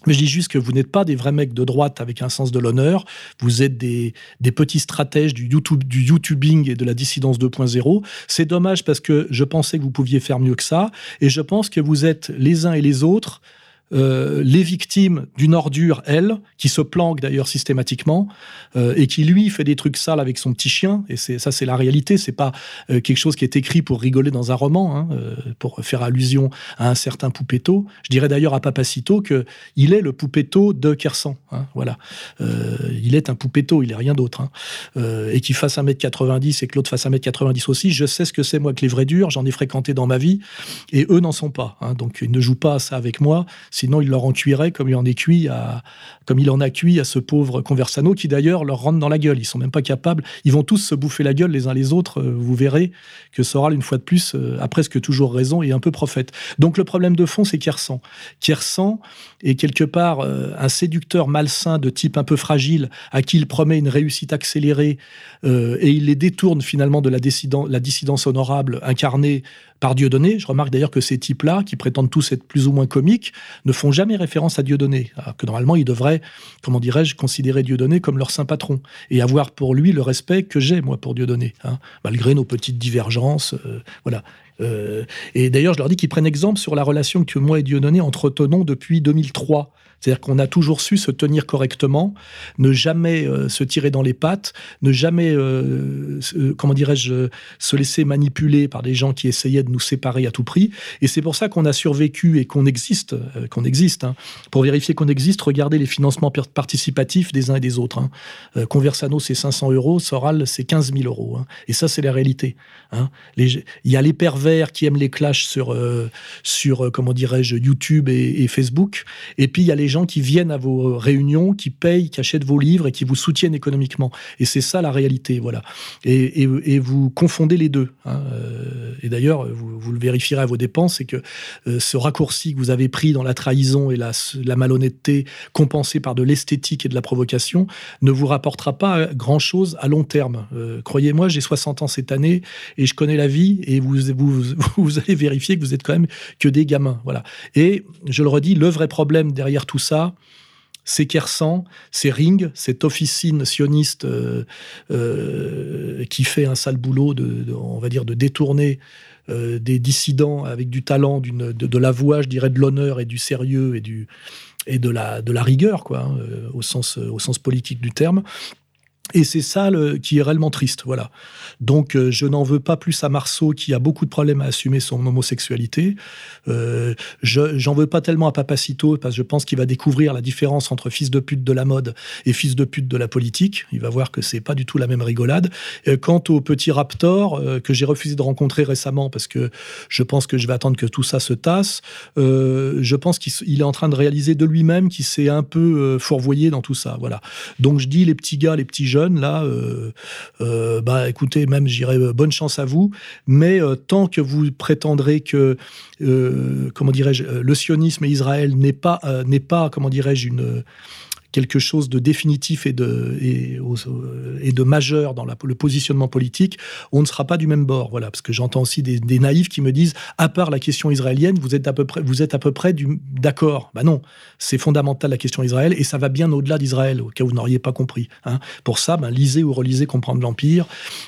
Mais je dis juste que vous n'êtes pas des vrais mecs de droite avec un sens de l'honneur. Vous êtes des, petits stratèges du, YouTube, du YouTubing et de la dissidence 2.0. C'est dommage parce que je pensais que vous pouviez faire mieux que ça. Et je pense que vous êtes les uns et les autres euh, les victimes d'une ordure, elle, qui se planque d'ailleurs systématiquement, euh, et qui lui fait des trucs sales avec son petit chien, et ça c'est la réalité, c'est pas euh, quelque chose qui est écrit pour rigoler dans un roman, hein, pour faire allusion à un certain Poupetto. Je dirais d'ailleurs à Papacito que il est le Poupetto de Kersan, hein, voilà. il est un Poupetto, il est rien d'autre, hein. et qu'il fasse 1m90 et que l'autre fasse 1m90 aussi, je sais ce que c'est moi que les vrais durs, j'en ai fréquenté dans ma vie, et eux n'en sont pas, donc ils ne jouent pas ça avec moi, Sinon, il leur en cuirait comme il en a cuit à ce pauvre Conversano qui d'ailleurs leur rentre dans la gueule. Ils sont même pas capables. Ils vont tous se bouffer la gueule les uns les autres. Euh, vous verrez que Soral, une fois de plus, euh, a presque toujours raison et un peu prophète. Donc le problème de fond, c'est Kersan. Kersan est quelque part euh, un séducteur malsain de type un peu fragile à qui il promet une réussite accélérée et il les détourne finalement de la dissidence honorable incarnée par Dieudonné. Je remarque d'ailleurs que ces types-là, qui prétendent tous être plus ou moins comiques, ne font jamais référence à Dieudonné. Alors que normalement, ils devraient, comment dirais-je, considérer Dieudonné comme leur saint patron et avoir pour lui le respect que j'ai, moi, pour Dieudonné, hein, malgré nos petites divergences. Euh, voilà. Euh, et d'ailleurs, je leur dis qu'ils prennent exemple sur la relation que moi et Dieudonné entretenons depuis 2003. C'est-à-dire qu'on a toujours su se tenir correctement, ne jamais euh, se tirer dans les pattes, ne jamais, euh, comment dirais-je, se laisser manipuler par des gens qui essayaient de nous séparer à tout prix. Et c'est pour ça qu'on a survécu et qu'on existe, euh, qu'on existe. Hein. Pour vérifier qu'on existe, regardez les financements participatifs des uns et des autres. Hein. Conversano, c'est 500 euros, Soral, c'est 15 000 euros. Hein. Et ça, c'est la réalité. Il y a les pervers qui aiment les clashs sur, sur comment dirais-je, YouTube et, et Facebook. Et puis, il y a les gens qui viennent à vos réunions, qui payent, qui achètent vos livres et qui vous soutiennent économiquement. Et c'est ça la réalité, voilà. Et, vous confondez les deux. Hein. Euh, et d'ailleurs, vous, le vérifierez à vos dépenses, c'est que euh, ce raccourci que vous avez pris dans la trahison et la, malhonnêteté, compensé par de l'esthétique et de la provocation, ne vous rapportera pas grand-chose à long terme. Euh, croyez-moi, j'ai 60 ans cette année et je connais la vie et vous, vous, vous allez vérifier que vous êtes quand même que des gamins. Voilà. Et je le redis, le vrai problème derrière tout ça, c'est Kersan, c'est Ring, cette officine sioniste euh, euh, qui fait un sale boulot de, on va dire, de détourner euh, des dissidents avec du talent, de, de, la voix, je dirais, de l'honneur et du sérieux et de la rigueur, quoi, hein, au sens politique du terme. Et c'est ça qui est réellement triste, voilà. Donc euh, je n'en veux pas plus à Marceau qui a beaucoup de problèmes à assumer son homosexualité. Euh, je j'en veux pas tellement à Papacito parce que je pense qu'il va découvrir la différence entre fils de pute de la mode et fils de pute de la politique. Il va voir que c'est pas du tout la même rigolade. Euh, quant au petit Raptor que j'ai refusé de rencontrer récemment parce que je pense que je vais attendre que tout ça se tasse, je pense qu'il est en train de réaliser de lui-même qu'il s'est un peu fourvoyé dans tout ça, voilà. Donc je dis les petits gars, les petits là, euh, euh, bah écoutez, même j'irai euh, bonne chance à vous, mais tant que vous prétendrez que, comment dirais-je, le sionisme et Israël n'est pas, n'est pas, comment dirais-je, une quelque chose de définitif et de, majeur dans le positionnement politique, on ne sera pas du même bord. Voilà, parce que j'entends aussi des, naïfs qui me disent, à part la question israélienne, vous êtes à peu près, vous êtes à peu près d'accord. Bah non, c'est fondamental la question Israël et ça va bien au-delà d'Israël, au cas où vous n'auriez pas compris. Hein. Pour ça, ben, lisez ou relisez Comprendre l'Empire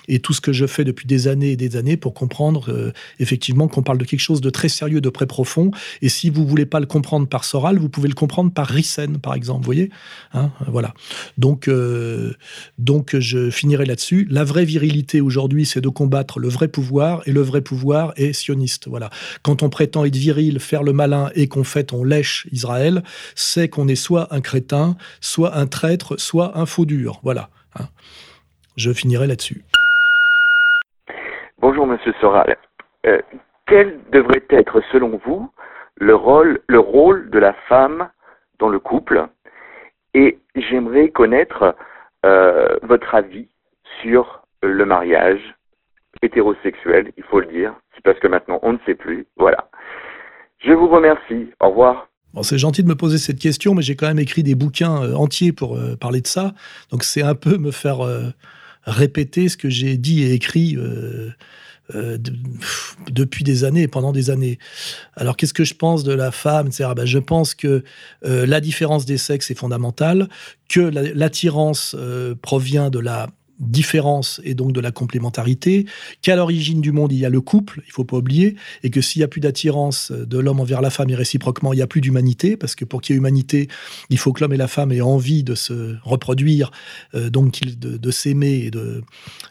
et tout ce que je fais depuis des années et des années pour comprendre euh, effectivement qu'on parle de quelque chose de très sérieux, de très profond. Et si vous voulez pas le comprendre par Soral, vous pouvez le comprendre par Rissen, par exemple. Vous voyez Hein, voilà. Donc, euh, donc, je finirai là-dessus. La vraie virilité aujourd'hui, c'est de combattre le vrai pouvoir, et le vrai pouvoir est sioniste. Voilà. Quand on prétend être viril, faire le malin, et qu'en fait on lèche Israël, c'est qu'on est soit un crétin, soit un traître, soit un faux dur. Voilà. Hein. Je finirai là-dessus. Bonjour, Monsieur Soral. Euh, quel devrait être, selon vous, le le rôle de la femme dans le couple? Et j'aimerais connaître euh, votre avis sur le mariage hétérosexuel, il faut le dire. C'est parce que maintenant on ne sait plus. Voilà. Je vous remercie. Au revoir. C'est gentil de me poser cette question, mais j'ai quand même écrit des bouquins euh, entiers pour parler de ça. Donc c'est un peu me faire répéter ce que j'ai dit et écrit euh, depuis des années pendant des années. Alors qu'est-ce que je pense de la femme, etc. Ben, je pense que euh, la différence des sexes est fondamentale, que l'attirance euh, provient de la différence et donc de la complémentarité, qu'à l'origine du monde, il y a le couple, il faut pas oublier, et que s'il y a plus d'attirance de l'homme envers la femme et réciproquement, il y a plus d'humanité, parce que pour qu'il y ait humanité, il faut que l'homme et la femme aient envie de se reproduire, euh, donc de, de s'aimer et de,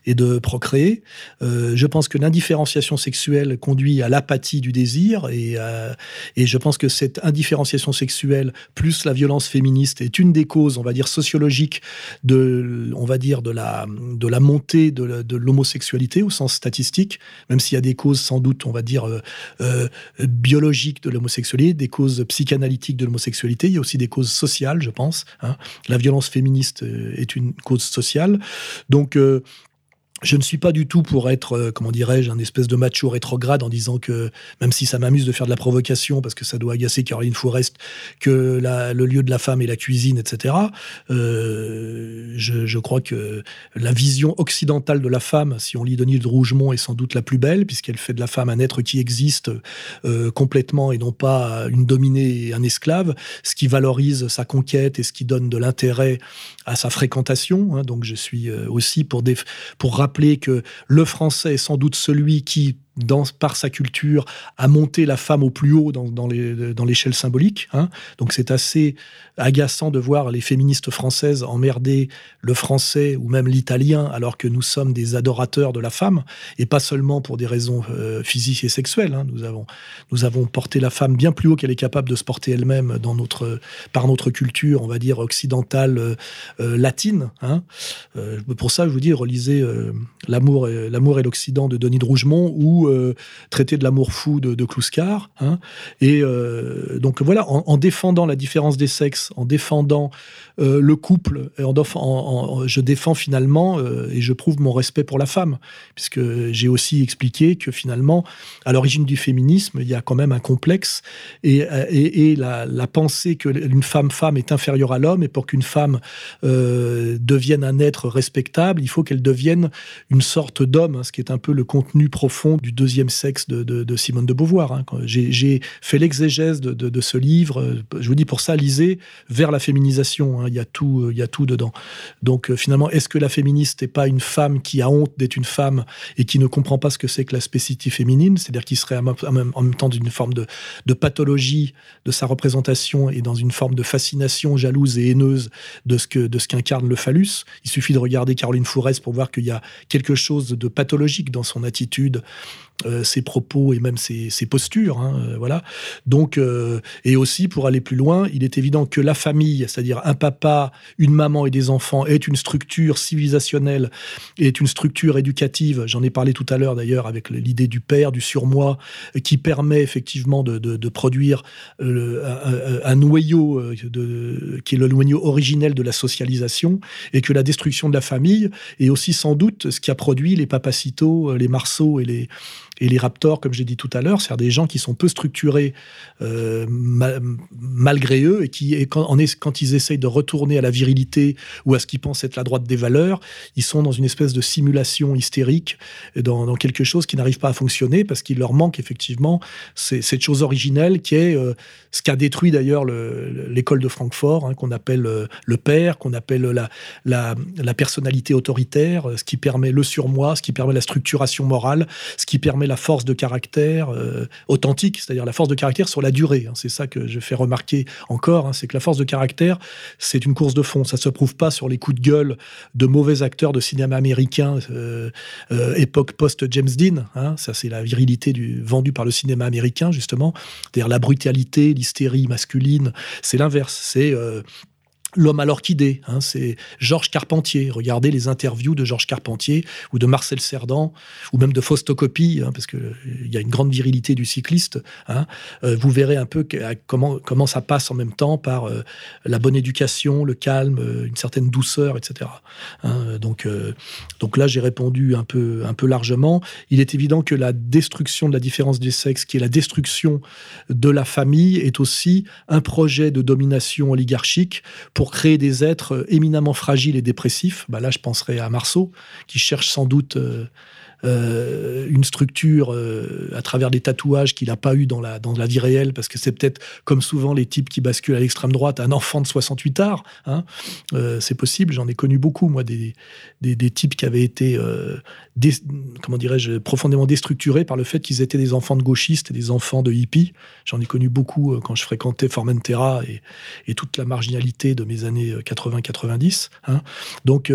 et de procréer. Euh, je pense que l'indifférenciation sexuelle conduit à l'apathie du désir, et, euh, et je pense que cette indifférenciation sexuelle, plus la violence féministe, est une des causes, on va dire, sociologiques de, on va dire, de la de la montée de l'homosexualité au sens statistique, même s'il y a des causes sans doute, on va dire, euh, euh, biologiques de l'homosexualité, des causes psychanalytiques de l'homosexualité, il y a aussi des causes sociales, je pense. Hein. La violence féministe euh, est une cause sociale. Donc, je ne suis pas du tout pour être, euh, comment dirais-je, un espèce de macho rétrograde en disant que, même si ça m'amuse de faire de la provocation, parce que ça doit agacer Caroline Fourest, que le lieu de la femme est la cuisine, etc. Euh, je, crois que la vision occidentale de la femme, si on lit Denis de Rougemont, est sans doute la plus belle, puisqu'elle fait de la femme un être qui existe euh, complètement et non pas une dominée et un esclave, ce qui valorise sa conquête et ce qui donne de l'intérêt à sa fréquentation. Hein. donc je suis aussi pour, pour rappeler que le français est sans doute celui qui par sa culture, à monter la femme au plus haut dans, dans l'échelle symbolique. Hein. Donc c'est assez agaçant de voir les féministes françaises emmerder le français ou même l'italien, alors que nous sommes des adorateurs de la femme, et pas seulement pour des raisons euh, physiques et sexuelles. Hein. Nous, avons, nous avons porté la femme bien plus haut qu'elle est capable de se porter elle-même dans notre, par notre culture, on va dire, occidentale, euh, euh, latine. Hein. pour ça, je vous dis, relisez L'amour et, l'Occident de Denis de Rougemont ou euh, traité de l'amour fou de, Kluskar. Hein. Et euh, donc voilà, en, défendant la différence des sexes, en défendant euh, le couple, je défends finalement et je prouve mon respect pour la femme, puisque j'ai aussi expliqué que finalement, à l'origine du féminisme, il y a quand même un complexe et, et, la, pensée que une femme femme est inférieure à l'homme et pour qu'une femme devienne un être respectable, il faut qu'elle devienne une sorte d'homme, hein, ce qui est un peu le contenu profond du deuxième sexe de, Simone de Beauvoir. Hein. J'ai fait l'exégèse de, ce livre. Euh, je vous dis pour ça, lisez vers la féminisation. Hein. Il y a tout, euh, il y a tout dedans. Donc euh, finalement, est-ce que la féministe n'est pas une femme qui a honte d'être une femme et qui ne comprend pas ce que c'est que la spécificité féminine, c'est-à-dire qui serait en même, temps d'une forme de, pathologie de sa représentation et dans une forme de fascination jalouse et haineuse de ce de ce qu'incarne le phallus. Il suffit de regarder Caroline Fourès pour voir qu'il y a quelque chose de pathologique dans son attitude, euh, ses propos et même ses, postures. Hein, euh, voilà. Donc, euh, et aussi pour aller plus loin, il est évident que la famille, c'est-à-dire un papa, une maman et des enfants, est une structure civilisationnelle, est une structure éducative. J'en ai parlé tout à l'heure d'ailleurs avec l'idée du père, du surmoi, qui permet effectivement de, produire un, noyau de, qui est le noyau originel de la socialisation, et que la destruction de la famille est aussi sans doute ce qui a produit les papacitos, les marceaux et les et les raptors, comme j'ai dit tout à l'heure, c'est des gens qui sont peu structurés euh, malgré eux et qui, quand, ils essayent de retourner à la virilité ou à ce qu'ils pensent être la droite des valeurs, ils sont dans une espèce de simulation hystérique, dans, quelque chose qui n'arrive pas à fonctionner parce qu'il leur manque effectivement cette chose originelle qui est euh, ce qu'a détruit d'ailleurs l'école de Francfort, hein, qu'on appelle euh, le père, qu'on appelle la personnalité autoritaire, ce qui permet le surmoi, ce qui permet la structuration morale, ce qui permet la force de caractère euh, authentique, c'est-à-dire la force de caractère sur la durée. Hein. C'est ça que je fais remarquer encore, hein. c'est que la force de caractère, c'est une course de fond. Ça se prouve pas sur les coups de gueule de mauvais acteurs de cinéma américain, euh, euh, époque post-James Dean. Hein. Ça, c'est la virilité du, vendue par le cinéma américain, justement. C'est-à-dire la brutalité, l'hystérie masculine. C'est l'inverse. C'est L'homme à l'orchidée, hein, c'est Georges Carpentier. Regardez les interviews de Georges Carpentier ou de Marcel Cerdan ou même de Faustocopie, hein, parce qu'il euh, y a une grande virilité du cycliste. Hein. Euh, vous verrez un peu comment, comment ça passe en même temps par euh, la bonne éducation, le calme, une certaine douceur, etc. donc, donc là, j'ai répondu un peu, un peu largement. Il est évident que la destruction de la différence des sexes, qui est la destruction de la famille, est aussi un projet de domination oligarchique pour créer des êtres éminemment fragiles et dépressifs. Bah là, je penserais à Marceau, qui cherche sans doute euh, une structure euh, à travers des tatouages qu'il n'a pas eu dans la, dans la vie réelle, parce que c'est peut-être, comme souvent les types qui basculent à l'extrême droite, un enfant de 68 arts. Hein. Euh, c'est possible, j'en ai connu beaucoup, moi, des, des, types qui avaient été, comment dirais-je, profondément déstructurés par le fait qu'ils étaient des enfants de gauchistes et des enfants de hippies. J'en ai connu beaucoup quand je fréquentais Formentera et, et, toute la marginalité de mes années 80-90. Hein. Donc,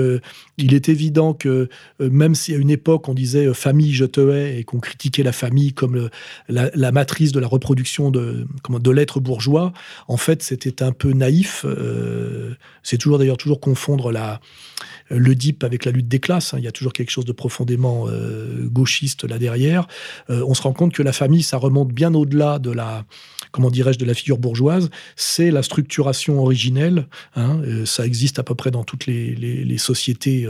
il est évident que même si à une époque on disait euh, famille, je te hais et qu'on critiquait la famille comme euh, la, matrice de la reproduction de, de l'être bourgeois, en fait, c'était un peu naïf. Euh, c'est toujours d'ailleurs toujours confondre la, le DIP avec la lutte des classes. Hein. Il y a toujours quelque chose de profondément gauchiste là derrière. on se rend compte que la famille, ça remonte bien au-delà de la, comment dirais-je, de la figure bourgeoise. C'est la structuration originelle. Hein. ça existe à peu près dans toutes les, les sociétés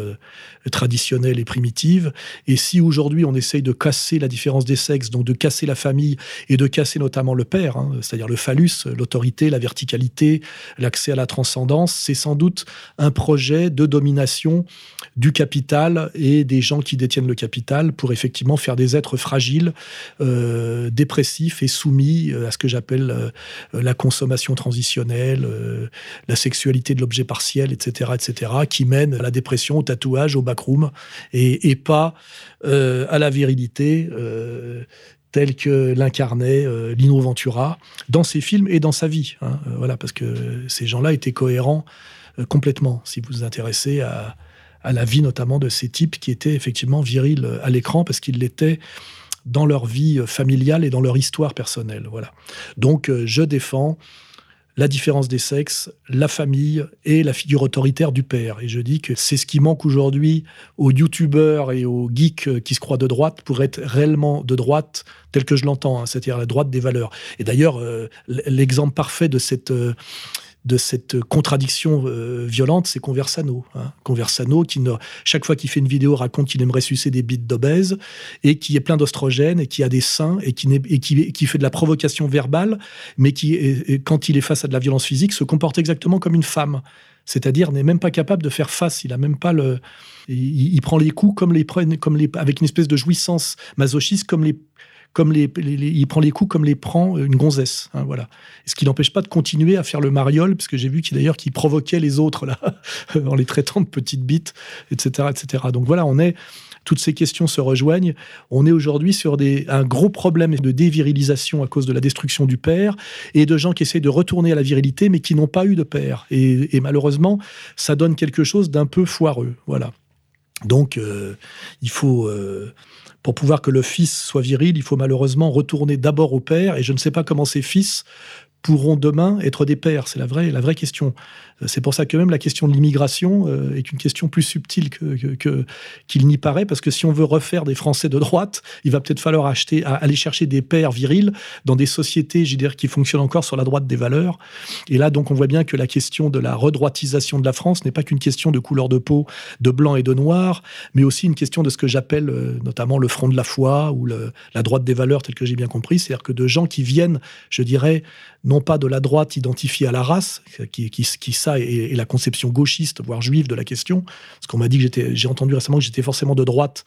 traditionnelles et primitives. Et si aujourd'hui on essaye de casser la différence des sexes, donc de casser la famille et de casser notamment le père, hein, c'est-à-dire le phallus, l'autorité, la verticalité, l'accès à la transcendance, c'est sans doute un projet de domination du capital et des gens qui détiennent le capital pour effectivement faire des êtres fragiles, euh, dépressifs et soumis euh, à ce que j'appelle euh, la consommation transitionnelle, la sexualité de l'objet partiel, etc., etc., qui mène à la dépression, au tatouage, au backroom, et pas euh, à la virilité euh, telle que l'incarnait euh, Lino Ventura dans ses films et dans sa vie. Hein, voilà, parce que ces gens-là étaient cohérents complètement, si vous vous intéressez à, la vie notamment de ces types qui étaient effectivement virils à l'écran, parce qu'ils l'étaient dans leur vie familiale et dans leur histoire personnelle. Voilà. Donc, je défends la différence des sexes, la famille et la figure autoritaire du père. Et je dis que c'est ce qui manque aujourd'hui aux youtubeurs et aux geeks qui se croient de droite pour être réellement de droite tel que je l'entends, hein, c'est-à-dire la droite des valeurs. Et d'ailleurs, euh, l'exemple parfait de cette... Euh, de cette contradiction euh, violente, c'est Conversano. Hein. Conversano, qui chaque fois qu'il fait une vidéo, raconte qu'il aimerait sucer des bites d'obèse et qui est plein d'ostrogènes et qui a des seins et qui, et fait de la provocation verbale, mais qui, quand il est face à de la violence physique, se comporte exactement comme une femme. C'est-à-dire n'est même pas capable de faire face. Il a même pas le. Il, prend les coups comme les, comme les, avec une espèce de jouissance masochiste, comme les comme les, il prend les coups comme les prend une gonzesse. Hein, voilà. Ce qui n'empêche pas de continuer à faire le mariole, parce que j'ai vu qu'il d'ailleurs qu'il provoquait les autres là, en les traitant de petites bites, etc., etc. Donc voilà, on est toutes ces questions se rejoignent. On est aujourd'hui sur des, un gros problème de dévirilisation à cause de la destruction du père et de gens qui essayent de retourner à la virilité mais qui n'ont pas eu de père. Et, malheureusement, ça donne quelque chose d'un peu foireux. Voilà. Donc, euh, il faut, euh, pour pouvoir que le fils soit viril, il faut malheureusement retourner d'abord au père. Et je ne sais pas comment ces fils pourront demain être des pères C'est la vraie, la vraie question. C'est pour ça que même la question de l'immigration euh, est une question plus subtile qu'il n'y paraît, parce que si on veut refaire des Français de droite, il va peut-être falloir acheter, aller chercher des pères virils dans des sociétés, je dire, qui fonctionnent encore sur la droite des valeurs. Et là, donc, on voit bien que la question de la redroitisation de la France n'est pas qu'une question de couleur de peau, de blanc et de noir, mais aussi une question de ce que j'appelle euh, notamment le front de la foi ou la droite des valeurs, tel que j'ai bien compris. C'est-à-dire que de gens qui viennent, je dirais, non pas de la droite identifiée à la race, qui, qui, qui est, la conception gauchiste, voire juive de la question. Parce qu'on m'a dit que j'étais, j'ai entendu récemment que j'étais forcément de droite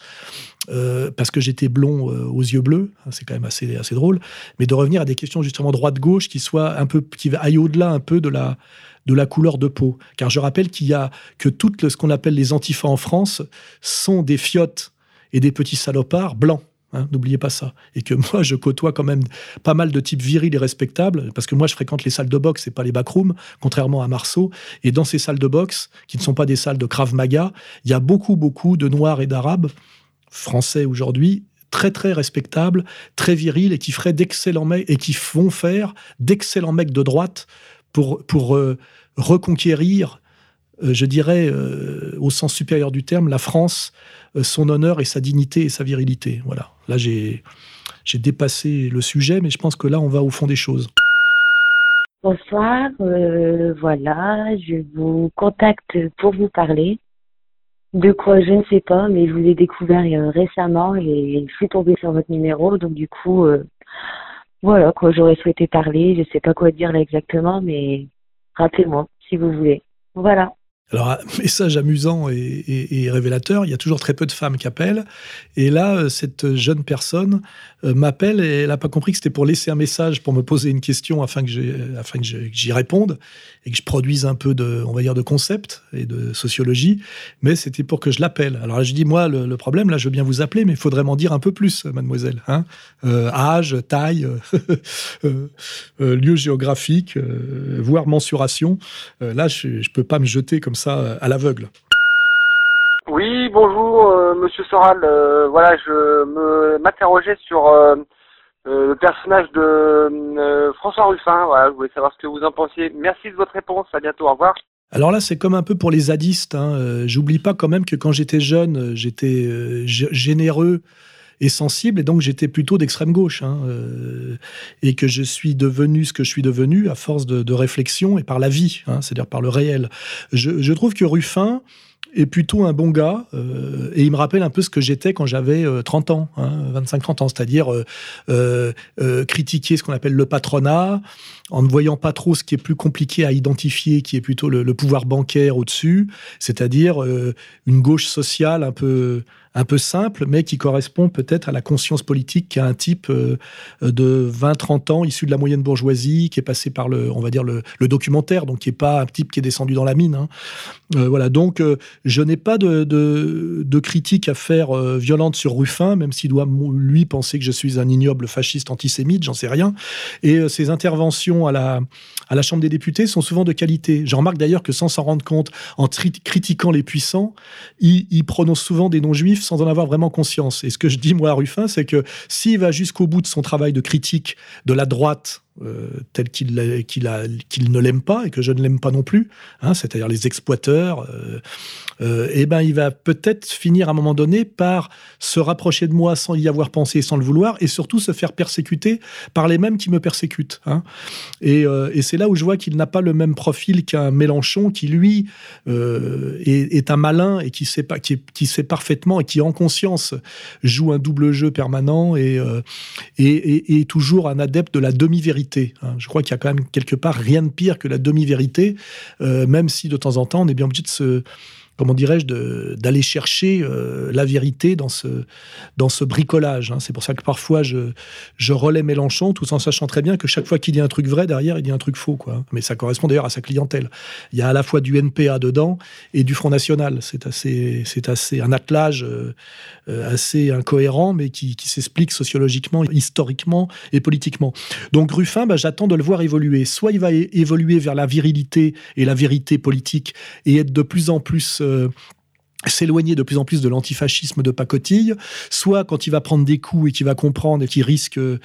euh, parce que j'étais blond euh, aux yeux bleus. C'est quand même assez, assez drôle. Mais de revenir à des questions justement droite-gauche qui soient un peu, qui aillent au-delà un peu de la, de la couleur de peau. Car je rappelle qu'il y a que tout ce qu'on appelle les antifas en France sont des fiottes et des petits salopards blancs. Hein, n'oubliez pas ça. Et que moi, je côtoie quand même pas mal de types virils et respectables, parce que moi, je fréquente les salles de boxe et pas les backrooms, contrairement à Marceau. Et dans ces salles de boxe, qui ne sont pas des salles de Krav Maga, il y a beaucoup, beaucoup de Noirs et d'Arabes, français aujourd'hui, très très respectables, très virils et qui feraient d'excellents mecs et qui vont faire d'excellents mecs de droite pour, pour euh, reconquérir, je dirais, euh, au sens supérieur du terme, la France euh, son honneur et sa dignité et sa virilité. Voilà. Là, j'ai dépassé le sujet, mais je pense que là, on va au fond des choses. Bonsoir, euh, voilà, je vous contacte pour vous parler. De quoi je ne sais pas, mais je vous ai découvert euh, récemment et je suis tombée sur votre numéro, donc du coup, voilà quoi, j'aurais souhaité parler. Je ne sais pas quoi dire là exactement, mais rappelez-moi si vous voulez. Voilà. Alors, message amusant et, révélateur, il y a toujours très peu de femmes qui appellent. Et là, euh, cette jeune personne euh, m'appelle et elle n'a pas compris que c'était pour laisser un message, pour me poser une question afin que j'y réponde et que je produise un peu de, on va dire, de concept et de sociologie. Mais c'était pour que je l'appelle. Alors là, je dis, moi, le, problème, là, je veux bien vous appeler, mais il faudrait m'en dire un peu plus, mademoiselle. Hein euh, âge, taille, lieu géographique, voire mensuration. là, je ne peux pas me jeter comme ça euh, à l'aveugle. Oui, bonjour, euh, Monsieur Soral. Euh, voilà, je me m'interrogeais sur le personnage de François Ruffin. Voilà, je voulais savoir ce que vous en pensiez. Merci de votre réponse. À bientôt. Au revoir. Alors là, c'est comme un peu pour les zadistes. Hein. J'oublie pas quand même que quand j'étais jeune, j'étais généreux et sensible, et donc j'étais plutôt d'extrême gauche, hein, euh, et que je suis devenu ce que je suis devenu à force de, réflexion et par la vie, hein, c'est-à-dire par le réel. Je, trouve que Ruffin est plutôt un bon gars, euh, et il me rappelle un peu ce que j'étais quand j'avais 30 euh, ans, 25-30 hein, ans, c'est-à-dire critiquer ce qu'on appelle le patronat, en ne voyant pas trop ce qui est plus compliqué à identifier, qui est plutôt le, le pouvoir bancaire au-dessus, c'est-à-dire une gauche sociale un peu un peu simple, mais qui correspond peut-être à la conscience politique qu'a un type euh, de 20-30 ans, issu de la moyenne bourgeoisie, qui est passé par le, on va dire, le, documentaire, donc qui n'est pas un type qui est descendu dans la mine. Hein. Euh, voilà, donc euh, je n'ai pas de, de, critique à faire violente sur Ruffin, même s'il doit, lui, penser que je suis un ignoble fasciste antisémite, j'en sais rien. Et ses interventions à la, à la Chambre des députés sont souvent de qualité. Je remarque d'ailleurs que sans s'en rendre compte, en critiquant les puissants, il, prononce souvent des noms-juifs sans en avoir vraiment conscience. Et ce que je dis, moi, à Ruffin, c'est que s'il va jusqu'au bout de son travail de critique de la droite euh, tel qu'il ne l'aime pas et que je ne l'aime pas non plus, hein, c'est-à-dire les exploiteurs, euh, euh, eh ben, il va peut-être finir à un moment donné par se rapprocher de moi sans y avoir pensé, sans le vouloir, et surtout se faire persécuter par les mêmes qui me persécutent. Hein. Et, c'est là où je vois qu'il n'a pas le même profil qu'un Mélenchon qui, lui, est, un malin et qui sait, parfaitement et qui, en conscience, joue un double jeu permanent et, et, et toujours un adepte de la demi-vérité Hein. Je crois qu'il y a quand même quelque part rien de pire que la demi-vérité, euh, même si de temps en temps on est bien obligé de se comment dirais-je, d'aller chercher euh, la vérité dans ce, dans ce bricolage. Hein. C'est pour ça que parfois je, je relais Mélenchon, tout en sachant très bien que chaque fois qu'il dit un truc vrai, derrière, il dit un truc faux. Quoi. Mais ça correspond d'ailleurs à sa clientèle. Il y a à la fois du NPA dedans et du Front National. C'est assez, assez un attelage euh, euh, assez incohérent, mais qui, qui s'explique sociologiquement, historiquement et politiquement. Donc Ruffin, bah, j'attends de le voir évoluer. Soit il va évoluer vers la virilité et la vérité politique et être de plus en plus euh, s'éloigner de plus en plus de l'antifascisme de pacotille, soit quand il va prendre des coups et qu'il va comprendre et qu'il risque, euh,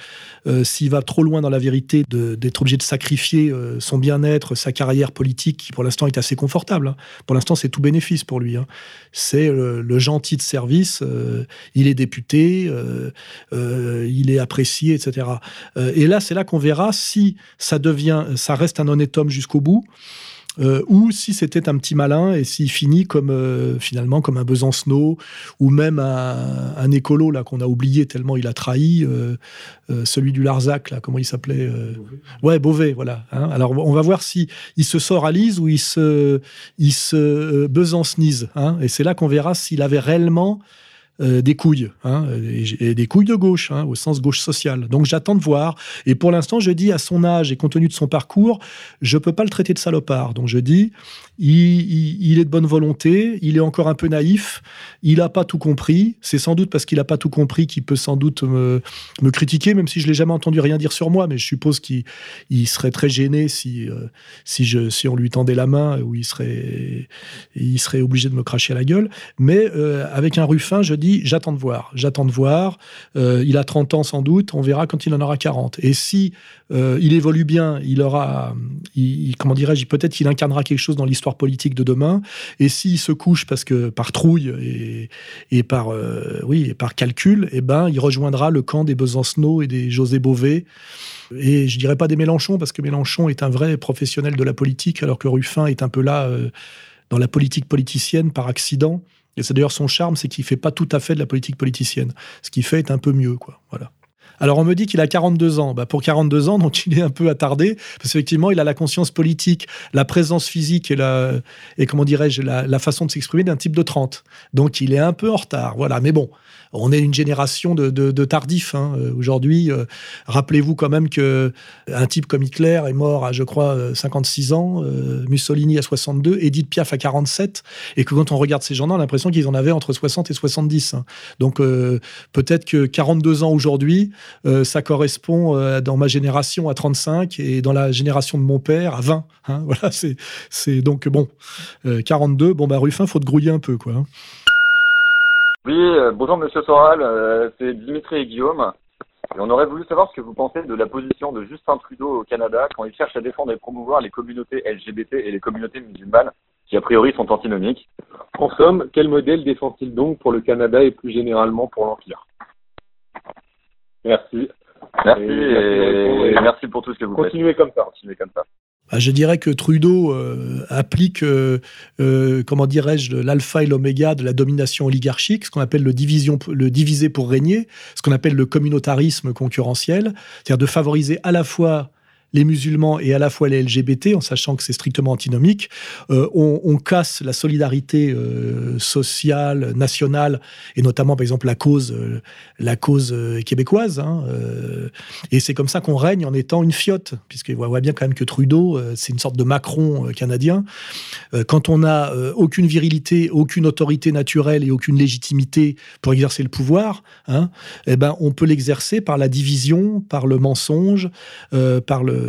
s'il va trop loin dans la vérité, d'être obligé de sacrifier euh, son bien-être, sa carrière politique, qui pour l'instant est assez confortable. Hein. Pour l'instant, c'est tout bénéfice pour lui. Hein. C'est le, gentil de service, il est député, il est apprécié, etc. et là, c'est là qu'on verra si ça devient, ça reste un honnête homme jusqu'au bout euh, ou si c'était un petit malin et s'il finit comme euh, finalement comme un Besancenot ou même un, écolo là qu'on a oublié tellement il a trahi euh, celui du Larzac là comment il s'appelait ouais Beauvais voilà hein. alors on va voir si il se soralise ou il se il se besancenise hein. et c'est là qu'on verra s'il avait réellement euh, des couilles, hein, et, des couilles de gauche, hein, au sens gauche sociale. Donc j'attends de voir. Et pour l'instant, je dis à son âge et compte tenu de son parcours, je peux pas le traiter de salopard. Donc je dis, il, est de bonne volonté, il est encore un peu naïf, il n'a pas tout compris. C'est sans doute parce qu'il n'a pas tout compris qu'il peut sans doute me, critiquer, même si je l'ai jamais entendu rien dire sur moi. Mais je suppose qu'il serait très gêné si, euh, si on lui tendait la main ou il serait, il serait obligé de me cracher à la gueule. Mais euh, avec un Ruffin, je dis j'attends de voir, j'attends de voir. Euh, il a 30 ans sans doute, on verra quand il en aura 40. Et si il évolue bien, il aura, comment dirais-je, peut-être qu'il incarnera quelque chose dans l'histoire politique de demain. Et s'il se couche parce que par trouille et, par euh, oui et par calcul, eh ben il rejoindra le camp des Besancenot et des José Bové. Et je dirais pas des Mélenchon parce que Mélenchon est un vrai professionnel de la politique, alors que Ruffin est un peu là euh, dans la politique politicienne par accident. Et c'est d'ailleurs son charme, c'est qu'il fait pas tout à fait de la politique politicienne. Ce qu'il fait est un peu mieux, quoi. Voilà. Alors on me dit qu'il a 42 ans. Bah, pour 42 ans, donc il est un peu attardé, parce qu'effectivement, il a la conscience politique, la présence physique et, la, et comment dirais-je, la, la façon de s'exprimer d'un type de 30. Donc il est un peu en retard. Voilà, mais bon, on est une génération de, tardifs. Hein. Euh, aujourd'hui, euh, rappelez-vous quand même que un type comme Hitler est mort à, je crois, 56 euh, ans, Mussolini à 62, Edith Piaf à 47, et que quand on regarde ces gens-là, on a l'impression qu'ils en avaient entre 60 et 70. Hein. Donc peut-être que 42 ans aujourd'hui, ça correspond dans ma génération à 35 et dans la génération de mon père à 20. Hein. Voilà, c'est donc bon. 42, bon bah Ruffin, faut te grouiller un peu, quoi. Oui, euh, bonjour Monsieur Soral, euh, c'est Dimitri et Guillaume. Et on aurait voulu savoir ce que vous pensez de la position de Justin Trudeau au Canada quand il cherche à défendre et promouvoir les communautés LGBT et les communautés musulmanes, qui a priori sont antinomiques. En somme, quel modèle défend-il donc pour le Canada et plus généralement pour l'Empire? Merci. Merci et, merci, pour tout ce que vous Continuez comme ça. Continuez comme ça. Bah, je dirais que Trudeau euh, applique, euh, euh, comment dirais-je, l'alpha et l'oméga de la domination oligarchique, ce qu'on appelle le, division, le diviser pour régner, ce qu'on appelle le communautarisme concurrentiel, c'est-à-dire de favoriser à la fois les musulmans et à la fois les LGBT, en sachant que c'est strictement antinomique, euh, on, casse la solidarité euh, sociale, nationale, et notamment, par exemple, la cause, euh, la cause québécoise. Hein, et c'est comme ça qu'on règne en étant une fiotte, puisqu'on voit bien quand même que Trudeau, c'est une sorte de Macron canadien. quand on n'a aucune virilité, aucune autorité naturelle et aucune légitimité pour exercer le pouvoir, hein, eh ben, on peut l'exercer par la division, par le mensonge, par le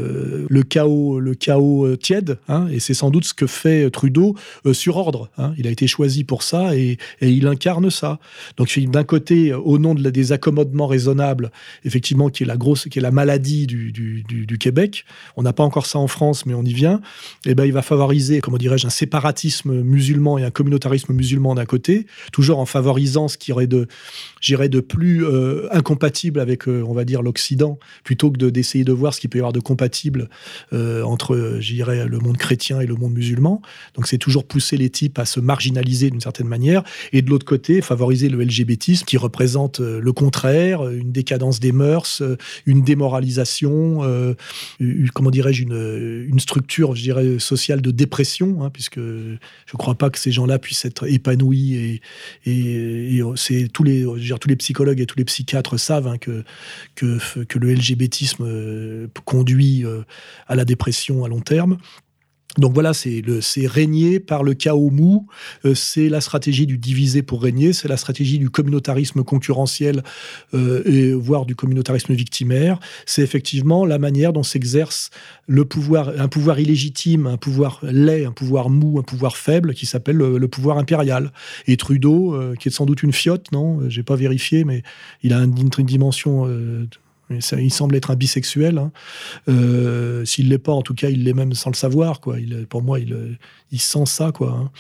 le chaos, le chaos euh, tiède, hein, et c'est sans doute ce que fait Trudeau euh, sur ordre. Hein. Il a été choisi pour ça et, il incarne ça. Donc d'un côté, au nom de des accommodements raisonnables, effectivement, qui est la grosse, qui est la maladie du, Québec. On n'a pas encore ça en France, mais on y vient. Et eh ben, il va favoriser, comment dirais-je, un séparatisme musulman et un communautarisme musulman d'un côté, toujours en favorisant ce qui aurait de, j'irais, de plus euh, incompatible avec, on va dire, l'Occident, plutôt que d'essayer de, voir ce qu'il peut y avoir de compatible euh, entre, j'irais, le monde chrétien et le monde musulman. Donc c'est toujours pousser les types à se marginaliser d'une certaine manière. Et de l'autre côté, favoriser le LGBTisme qui représente euh, le contraire, une décadence des mœurs, euh, une démoralisation, comment dirais-je, une, une, structure, je dirais, sociale de dépression, hein, puisque je ne crois pas que ces gens-là puissent être épanouis. Et, et, c'est tous les, tous les psychologues et tous les psychiatres savent hein, que, le LGBTisme conduit euh, à la dépression à long terme. Donc voilà, c'est régner par le chaos mou, euh, c'est la stratégie du diviser pour régner, c'est la stratégie du communautarisme concurrentiel euh, et voire du communautarisme victimaire. C'est effectivement la manière dont s'exerce le pouvoir, un pouvoir illégitime, un pouvoir laid, un pouvoir mou, un pouvoir faible qui s'appelle le, pouvoir impérial. Et Trudeau, qui est sans doute une fiotte, non, j'ai pas vérifié, mais il a une dimension il semble être un bisexuel. Hein. Euh, s'il l'est pas, en tout cas, il l'est même sans le savoir. Quoi. Pour moi, il, sent ça. Quoi. Hein.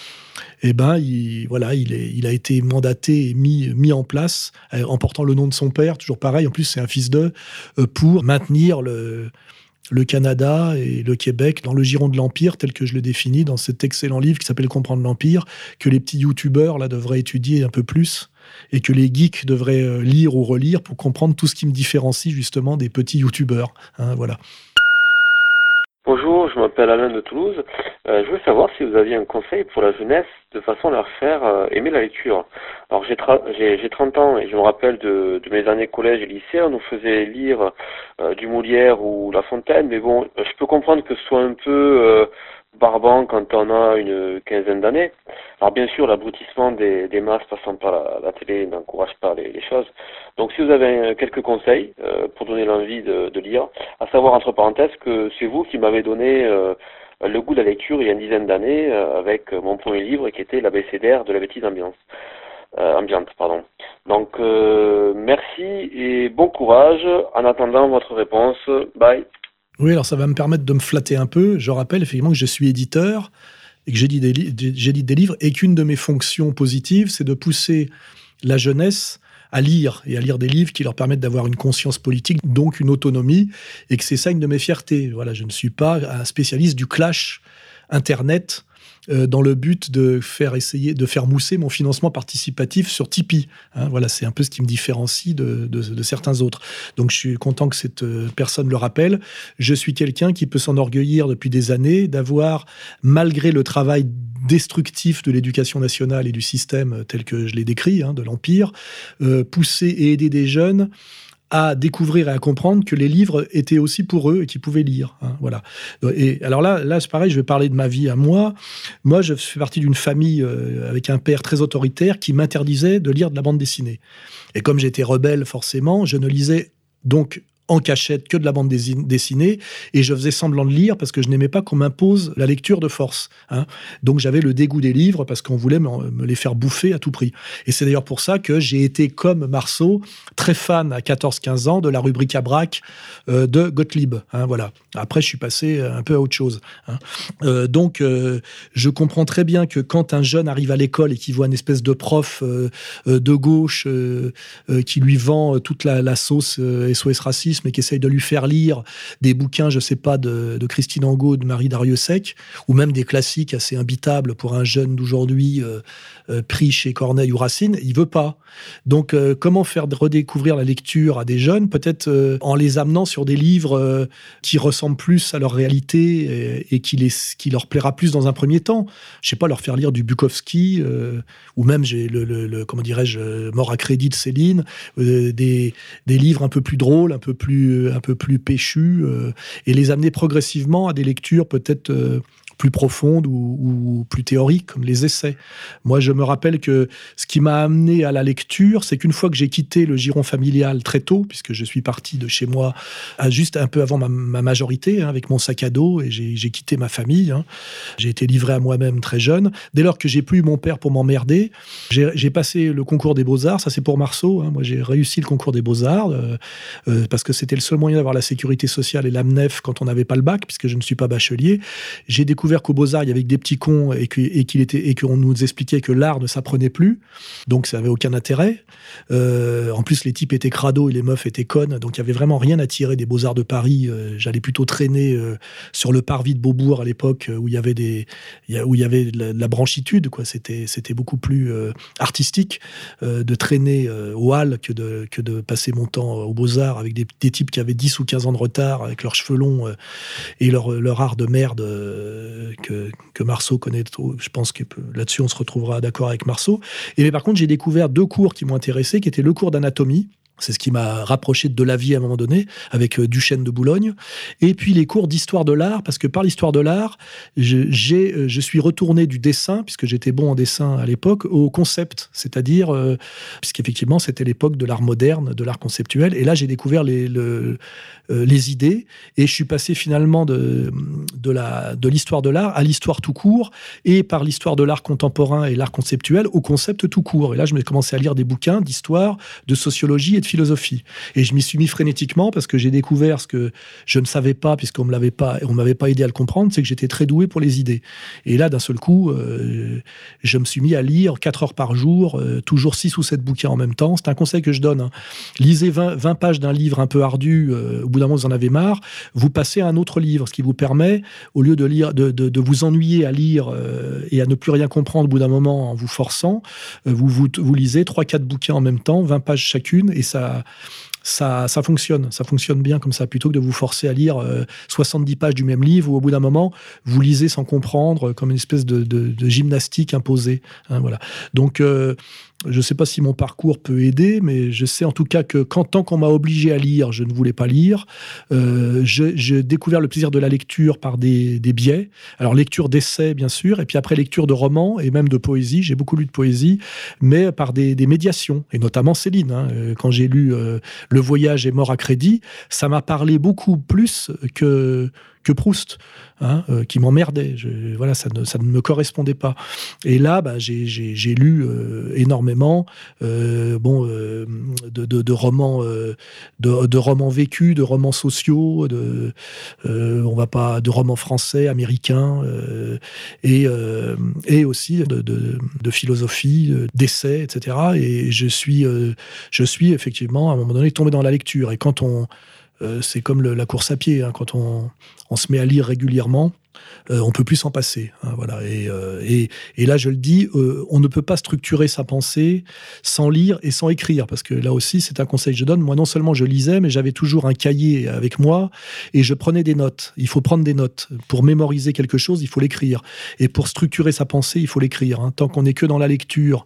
Et eh ben, il, voilà, il, a été mandaté et mis, mis en place euh, en portant le nom de son père, toujours pareil. En plus, c'est un fils d'eux, euh, pour maintenir le, le Canada et le Québec dans le giron de l'Empire, tel que je le définis dans cet excellent livre qui s'appelle Comprendre l'Empire, que les petits youtubeurs devraient étudier un peu plus et que les geeks devraient euh, lire ou relire pour comprendre tout ce qui me différencie justement des petits youtubeurs. Hein, voilà. Bonjour, je m'appelle Alain de Toulouse. Euh, je voulais savoir si vous aviez un conseil pour la jeunesse de façon à leur faire euh, aimer la lecture. Alors j'ai, j'ai, 30 ans et je me rappelle de, mes années collège et lycée, on nous faisait lire du Molière ou La Fontaine, mais bon, je peux comprendre que ce soit un peu barbant quand on a une quinzaine d'années. Alors bien sûr, l'abrutissement des, des masses passant par la, télé n'encourage pas les, les, choses. Donc si vous avez quelques conseils euh, pour donner l'envie de, de, lire, à savoir entre parenthèses que c'est vous qui m'avez donné euh, le goût de la lecture il y a une dizaine d'années euh, avec mon premier livre qui était l'ABCDR de la bêtise ambiance. ambiante. Pardon. Donc merci et bon courage en attendant votre réponse. Bye. Oui, alors ça va me permettre de me flatter un peu. Je rappelle effectivement que je suis éditeur et que j'édite des, des livres et qu'une de mes fonctions positives, c'est de pousser la jeunesse à lire et à lire des livres qui leur permettent d'avoir une conscience politique, donc une autonomie, et que c'est ça une de mes fiertés. Voilà, je ne suis pas un spécialiste du clash Internet euh, dans le but de faire essayer de faire mousser mon financement participatif sur Tipeee. Hein, voilà, c'est un peu ce qui me différencie de, certains autres. Donc je suis content que cette euh, personne le rappelle. Je suis quelqu'un qui peut s'enorgueillir depuis des années d'avoir, malgré le travail destructif de l'éducation nationale et du système tel que je l'ai décrit, hein, de l'Empire, euh, pousser et aider des jeunes à découvrir et à comprendre que les livres étaient aussi pour eux et qu'ils pouvaient lire. Hein, voilà. Et alors là, là c'est pareil, je vais parler de ma vie à moi. Moi, je fais partie d'une famille euh, avec un père très autoritaire qui m'interdisait de lire de la bande dessinée. Et comme j'étais rebelle, forcément, je ne lisais donc en cachette que de la bande dessinée et je faisais semblant de lire parce que je n'aimais pas qu'on m'impose la lecture de force. Hein. Donc j'avais le dégoût des livres parce qu'on voulait me, les faire bouffer à tout prix. Et c'est d'ailleurs pour ça que j'ai été, comme Marceau, très fan à 14-15 ans de la rubrique à braque euh, de Gottlieb. Hein, voilà. Après, je suis passé un peu à autre chose. Hein. Euh, donc, euh, je comprends très bien que quand un jeune arrive à l'école et qu'il voit une espèce de prof de gauche qui lui vend toute la, la sauce SOS racisme, mais qui essaye de lui faire lire des bouquins, je sais pas, de, Christine Angot, de Marie Dariussec, ou même des classiques assez imbitables pour un jeune d'aujourd'hui euh, euh, pris chez Corneille ou Racine, il veut pas. Donc, euh, comment faire redécouvrir la lecture à des jeunes Peut-être en les amenant sur des livres qui ressemblent plus à leur réalité et, qui, les, qui leur plaira plus dans un premier temps? Je sais pas, leur faire lire du Bukowski, ou même, j'ai le, comment dirais-je, Mort à crédit de Céline, des, des livres un peu plus drôles, un peu plus un peu plus péchu euh, et les amener progressivement à des lectures peut-être euh, plus profondes ou, plus théoriques, comme les essais. Moi, je me rappelle que ce qui m'a amené à la lecture, c'est qu'une fois que j'ai quitté le giron familial très tôt, puisque je suis parti de chez moi juste un peu avant ma, majorité, hein, avec mon sac à dos, et j'ai quitté ma famille. Hein. J'ai été livré à moi-même très jeune. Dès lors que j'ai plus eu mon père pour m'emmerder, j'ai passé le concours des beaux-arts. Ça, c'est pour Marceau. Hein. Moi, j'ai réussi le concours des beaux-arts euh, euh, parce que c'était le seul moyen d'avoir la sécurité sociale et l'AMNEF quand on n'avait pas le bac, puisque je ne suis pas bachelier. J'ai découvert qu'au Beaux-Arts, il y avait des petits cons et était et qu'on nous expliquait que l'art ne s'apprenait plus. Donc, ça avait aucun intérêt. Euh, en plus, les types étaient crado et les meufs étaient connes. Donc, il y avait vraiment rien à tirer des Beaux-Arts de Paris. Euh, j'allais plutôt traîner euh, sur le parvis de Beaubourg à l'époque où il y avait où y avait de la, branchitude, quoi. C'était, beaucoup plus artistique de traîner au Hall que de, que de passer mon temps aux Beaux-Arts avec des, des, types qui avaient 10 ou 15 ans de retard avec leurs cheveux longs et leur, leur art de merde que, Marceau connaît. Je pense que là-dessus, on se retrouvera d'accord avec Marceau. Et mais par contre, j'ai découvert deux cours qui m'ont intéressé, qui étaient le cours d'anatomie c'est ce qui m'a rapproché de la vie à un moment donné, avec euh, Duchesne de Boulogne. Et puis les cours d'histoire de l'art, parce que par l'histoire de l'art, j'ai, euh, je suis retourné du dessin, puisque j'étais bon en dessin à l'époque, au concept. C'est-à-dire, euh, puisqu'effectivement, c'était l'époque de l'art moderne, de l'art conceptuel. Et là, j'ai découvert les, les idées. Et je suis passé finalement de, de, l'histoire de l'art à l'histoire tout court, et par l'histoire de l'art contemporain et l'art conceptuel au concept tout court. Et là, je me commencé à lire des bouquins d'histoire, de sociologie et de philosophie. Et je m'y suis mis frénétiquement parce que j'ai découvert ce que je ne savais pas, puisqu'on me l'avait pas, m'avait pas aidé à le comprendre, c'est que j'étais très doué pour les idées. Et là, d'un seul coup, euh, je me suis mis à lire 4 heures par jour, euh, toujours 6 ou 7 bouquins en même temps. C'est un conseil que je donne. Hein. Lisez 20, 20, pages d'un livre un peu ardu, euh, au bout d'un moment, vous en avez marre. Vous passez à un autre livre, ce qui vous permet, au lieu de, lire, de, de, de vous ennuyer à lire et à ne plus rien comprendre au bout d'un moment en vous forçant, vous, vous, vous lisez 3-4 bouquins en même temps, 20 pages chacune, et ça ça, fonctionne. Ça fonctionne bien comme ça, plutôt que de vous forcer à lire 70 pages du même livre où au bout d'un moment, vous lisez sans comprendre, comme une espèce de, gymnastique imposée. Hein, voilà. Donc, je ne sais pas si mon parcours peut aider, mais je sais en tout cas que quand tant qu'on m'a obligé à lire, je ne voulais pas lire. Euh, j'ai découvert le plaisir de la lecture par des, biais. Alors lecture d'essais, bien sûr, et puis après lecture de romans et même de poésie. J'ai beaucoup lu de poésie, mais par des, médiations, et notamment Céline. Hein. Euh, quand j'ai lu euh, Le voyage est mort à crédit, ça m'a parlé beaucoup plus que que Proust, hein, euh, qui m'emmerdait. Voilà, ça ne, me correspondait pas. Et là, bah, j'ai lu euh, énormément, euh, bon, de, romans, de, romans vécus, de romans sociaux, de, on va pas, de romans français, américains, et, aussi de, de philosophie, d'essais, etc. Et je suis, je suis effectivement à un moment donné tombé dans la lecture. Et quand on c'est comme la course à pied. Hein. quand on, se met à lire régulièrement, euh, on peut plus s'en passer. Hein, voilà. Euh, et, là, je le dis, euh, on ne peut pas structurer sa pensée sans lire et sans écrire, parce que là aussi, c'est un conseil que je donne. Moi, non seulement je lisais, mais j'avais toujours un cahier avec moi et je prenais des notes. Il faut prendre des notes. Pour mémoriser quelque chose, il faut l'écrire. Et pour structurer sa pensée, il faut l'écrire. Hein. Tant qu'on n'est que dans la lecture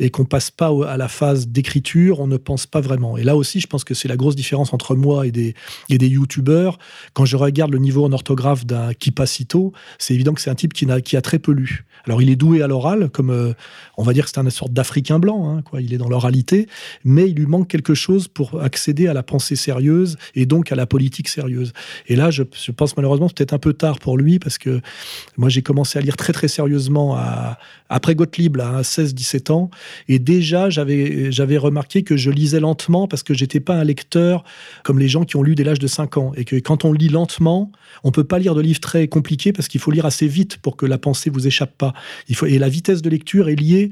et qu'on passe pas à la phase d'écriture, on ne pense pas vraiment. Et là aussi, je pense que c'est la grosse différence entre moi et des, et des youtubeurs. Quand je regarde le niveau en orthographe d'un C'est évident que c'est un type qui a, qui a très peu lu. Alors il est doué à l'oral, comme euh, on va dire c'est une sorte d'Africain blanc, hein, quoi. Il est dans l'oralité, mais il lui manque quelque chose pour accéder à la pensée sérieuse et donc à la politique sérieuse. Et là, je, pense malheureusement peut-être un peu tard pour lui parce que moi j'ai commencé à lire très très sérieusement après Gottlieb à 16-17 ans et déjà j'avais remarqué que je lisais lentement parce que j'étais pas un lecteur comme les gens qui ont lu dès l'âge de 5 ans et que quand on lit lentement, on peut pas lire de livres très compliqués parce qu'il faut lire assez vite pour que la pensée vous échappe pas. Il faut, et la vitesse de lecture est liée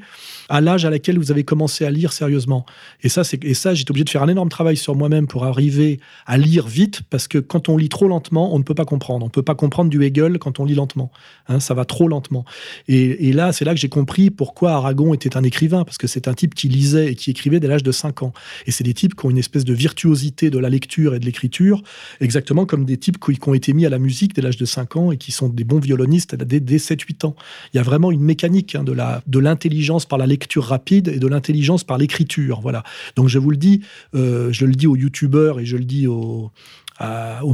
à l'âge à laquelle vous avez commencé à lire sérieusement. Et ça, c'est, et ça, j'étais obligé de faire un énorme travail sur moi-même pour arriver à lire vite, parce que quand on lit trop lentement, on ne peut pas comprendre. On ne peut pas comprendre du Hegel quand on lit lentement. Hein, ça va trop lentement. Et, là, c'est là que j'ai compris pourquoi Aragon était un écrivain, parce que c'est un type qui lisait et qui écrivait dès l'âge de 5 ans. Et c'est des types qui ont une espèce de virtuosité de la lecture et de l'écriture, exactement comme des types qui, ont été mis à la musique dès l'âge de 5 ans et qui sont des bons violonistes dès, dès 7-8 ans. Il y a vraiment une mécanique hein, de, de l'intelligence par la lecture rapide et de l'intelligence par l'écriture. Voilà. Donc je vous le dis, euh, je le dis aux youtubeurs et je le dis aux,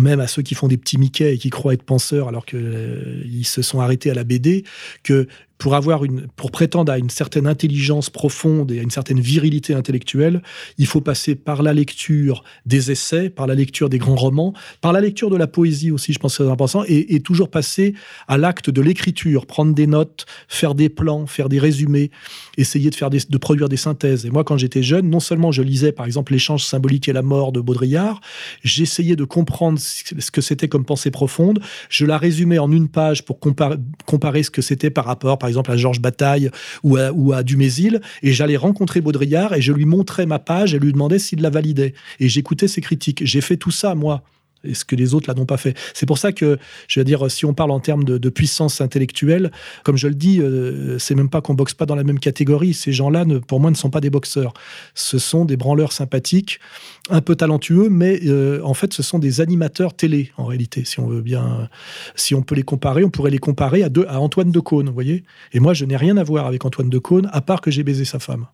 même à ceux qui font des petits Mickey et qui croient être penseurs alors qu'ils euh, se sont arrêtés à la BD, que pour avoir une, pour prétendre à une certaine intelligence profonde et à une certaine virilité intellectuelle, il faut passer par la lecture des essais, par la lecture des grands romans, par la lecture de la poésie aussi, je pense que c'est important, et, toujours passer à l'acte de l'écriture, prendre des notes, faire des plans, faire des résumés, essayer de faire de produire des synthèses. Et moi, quand j'étais jeune, non seulement je lisais par exemple l'échange symbolique et la mort de Baudrillard, j'essayais de comprendre ce que c'était comme pensée profonde, je la résumais en une page pour comparer, comparer ce que c'était par rapport, par par exemple à Georges Bataille ou à, ou à Dumézil, et j'allais rencontrer Baudrillard et je lui montrais ma page et lui demandais s'il la validait. Et j'écoutais ses critiques. J'ai fait tout ça, moi et ce que les autres là n'ont pas fait. C'est pour ça que, je veux dire, si on parle en termes de, puissance intellectuelle, comme je le dis, euh, c'est même pas qu'on boxe pas dans la même catégorie. Ces gens-là, pour moi, ne sont pas des boxeurs. Ce sont des branleurs sympathiques, un peu talentueux, mais euh, en fait, ce sont des animateurs télé, en réalité. Si on veut bien, si on peut les comparer, on pourrait les comparer à, deux, à Antoine de Caunes, vous voyez. Et moi, je n'ai rien à voir avec Antoine de Caunes, à part que j'ai baisé sa femme.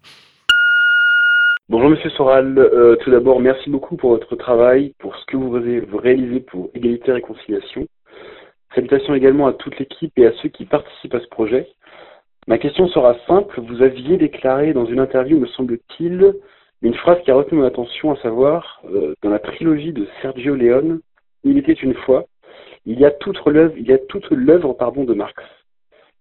Bonjour Monsieur Soral, euh, tout d'abord merci beaucoup pour votre travail, pour ce que vous avez réalisé pour Égalité et Réconciliation. Salutations également à toute l'équipe et à ceux qui participent à ce projet. Ma question sera simple, vous aviez déclaré dans une interview, me semble-t-il, une phrase qui a retenu mon attention, à savoir, euh, dans la trilogie de Sergio Leone, Il était une fois, il y a toute l'œuvre, pardon de Marx.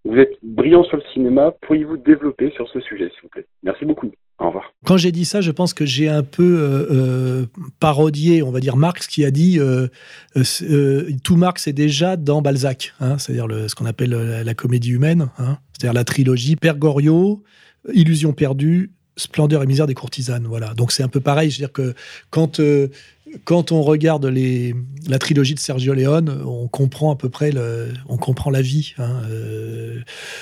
Vous êtes brillant sur le cinéma, pourriez-vous développer sur ce sujet, s'il vous plaît? Merci beaucoup. Au revoir. Quand j'ai dit ça, je pense que j'ai un peu euh, euh, parodié, on va dire, Marx qui a dit euh, tout Marx est déjà dans Balzac, hein, c'est-à-dire ce qu'on appelle la, comédie humaine, hein, c'est-à-dire la trilogie Père Goriot, Illusion perdue, Splendeur et misère des courtisanes. Voilà. Donc c'est un peu pareil. Je veux dire que quand quand on regarde la trilogie de Sergio Leone, on comprend à peu près on comprend la vie. Hein. Euh,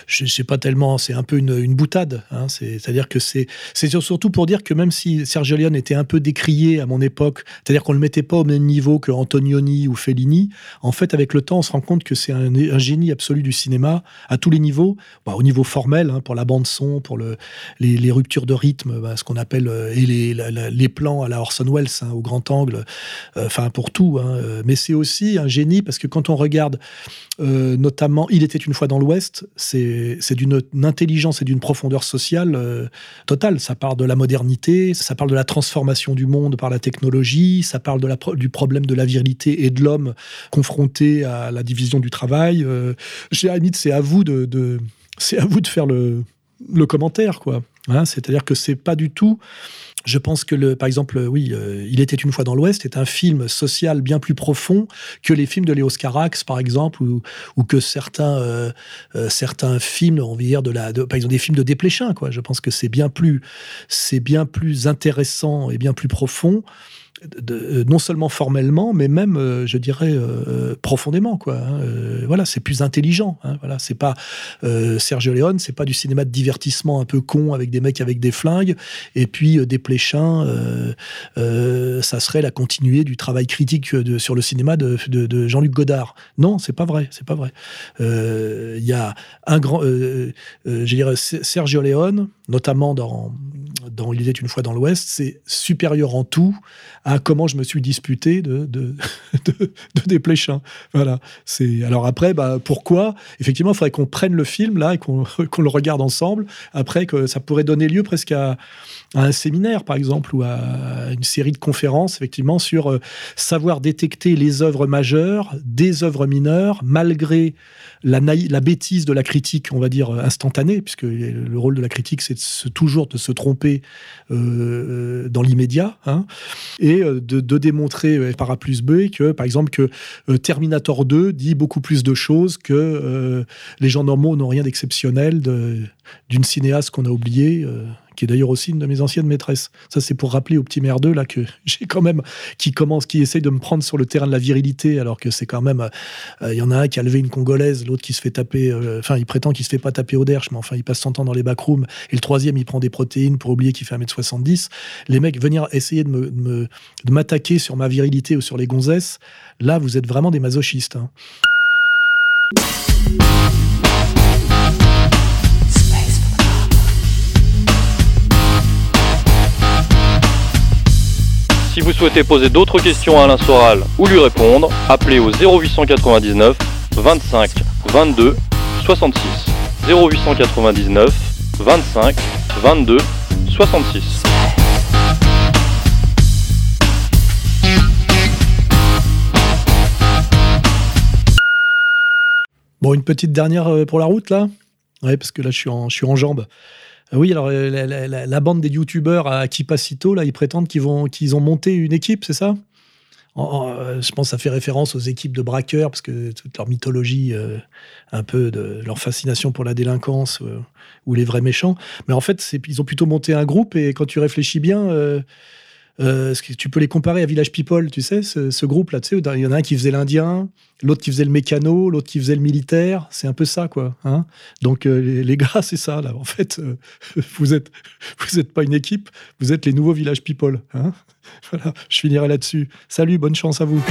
je sais pas tellement, c'est un peu une, boutade. Hein. C'est-à-dire que c'est, surtout pour dire que même si Sergio Leone était un peu décrié à mon époque, c'est-à-dire qu'on le mettait pas au même niveau que Antonioni ou Fellini, en fait, avec le temps, on se rend compte que c'est un, génie absolu du cinéma à tous les niveaux. Bah, au niveau formel, hein, pour la bande son, pour le, les, ruptures de rythme, bah, ce qu'on appelle euh, et les, plans à la Orson Welles au grand angle, enfin pour tout. Hein, euh, mais c'est aussi un génie parce que quand on regarde euh, notamment Il était une fois dans l'Ouest, c'est d'une intelligence et d'une profondeur sociale totale. Ça parle de la modernité, ça parle de la transformation du monde par la technologie, ça parle du problème de la virilité et de l'homme confronté à la division du travail. De, de c'est à vous de faire le, le commentaire, quoi. Hein, C'est-à-dire que c'est pas du tout je pense que, le, par exemple, oui, euh, Il était une fois dans l'Ouest est un film social bien plus profond que les films de Léos Carax, par exemple, ou, ou que certains, euh, euh, certains films, on va dire, de la, de, par exemple, des films de Desplechin, quoi. Je pense que c'est bien plus, c'est bien plus intéressant et bien plus profond euh, non seulement formellement, mais même, euh, je dirais, euh, profondément. Quoi, hein. voilà, c'est plus intelligent. Hein, voilà, c'est pas Sergio Leone, c'est pas du cinéma de divertissement un peu con avec des mecs avec des flingues. Et puis des pléchins, ça serait la continuité du travail critique sur le cinéma de, de, de Jean-Luc Godard. Non, c'est pas vrai, c'est pas vrai. Il y a un grand, je dirais, Sergio Leone, notamment dans dans Il était une fois dans l'Ouest, c'est supérieur en tout à comment je me suis disputé de, de, de, de Voilà. Alors après, bah, pourquoi? Effectivement, il faudrait qu'on prenne le film là et qu'on, qu'on le regarde ensemble. Après, que ça pourrait donner lieu presque à, à, un séminaire, par exemple, ou à une série de conférences, effectivement, sur euh, savoir détecter les œuvres majeures des œuvres mineures, malgré la, la bêtise de la critique, on va dire, instantanée, puisque le rôle de la critique, c'est toujours de se tromper euh, dans l'immédiat. Hein. Et euh, de, démontrer euh, par A plus B que, par exemple, que euh, Terminator 2 dit beaucoup plus de choses que les gens normaux n'ont rien d'exceptionnel d'une cinéaste qu'on a oubliée qui est d'ailleurs aussi une de mes anciennes maîtresses. Ça, c'est pour rappeler au petit merdeux là que j'ai quand même qui commence, qui essaye de me prendre sur le terrain de la virilité, alors que c'est quand même, il y en a un qui a levé une congolaise, l'autre qui se fait taper, enfin, il prétend qu'il se fait pas taper au derche, mais enfin, il passe son temps dans les backrooms, et le troisième, il prend des protéines pour oublier qu'il fait 1m70. Les mecs, venir essayer de m'attaquer sur ma virilité ou sur les gonzesses, là, vous êtes vraiment des masochistes. Hein. Si vous souhaitez poser d'autres questions à Alain Soral ou lui répondre, appelez au 0899 25 22 66. 0899 25 22 66. Bon, une petite dernière euh, pour la route, là? Ouais, parce que là, je suis je suis en jambes. Euh, oui, alors euh, la, bande des youtubeurs à Kipacito, là, ils prétendent qu'ils ont monté une équipe, c'est ça? Je pense que ça fait référence aux équipes de braqueurs, parce que toute leur mythologie, un peu de leur fascination pour la délinquance ou les vrais méchants. Mais en fait, ils ont plutôt monté un groupe, et quand tu réfléchis bien euh, tu peux les comparer à Village People, tu sais, ce, groupe-là. Tu sais, il y en a un qui faisait l'Indien, l'autre qui faisait le mécano, l'autre qui faisait le militaire. C'est un peu ça, quoi. Hein Donc, euh, les, gars, c'est ça, là. En fait, euh, vous êtes, vous êtes pas une équipe, vous êtes les nouveaux Village People. Hein voilà, je finirai là-dessus. Salut, bonne chance à vous.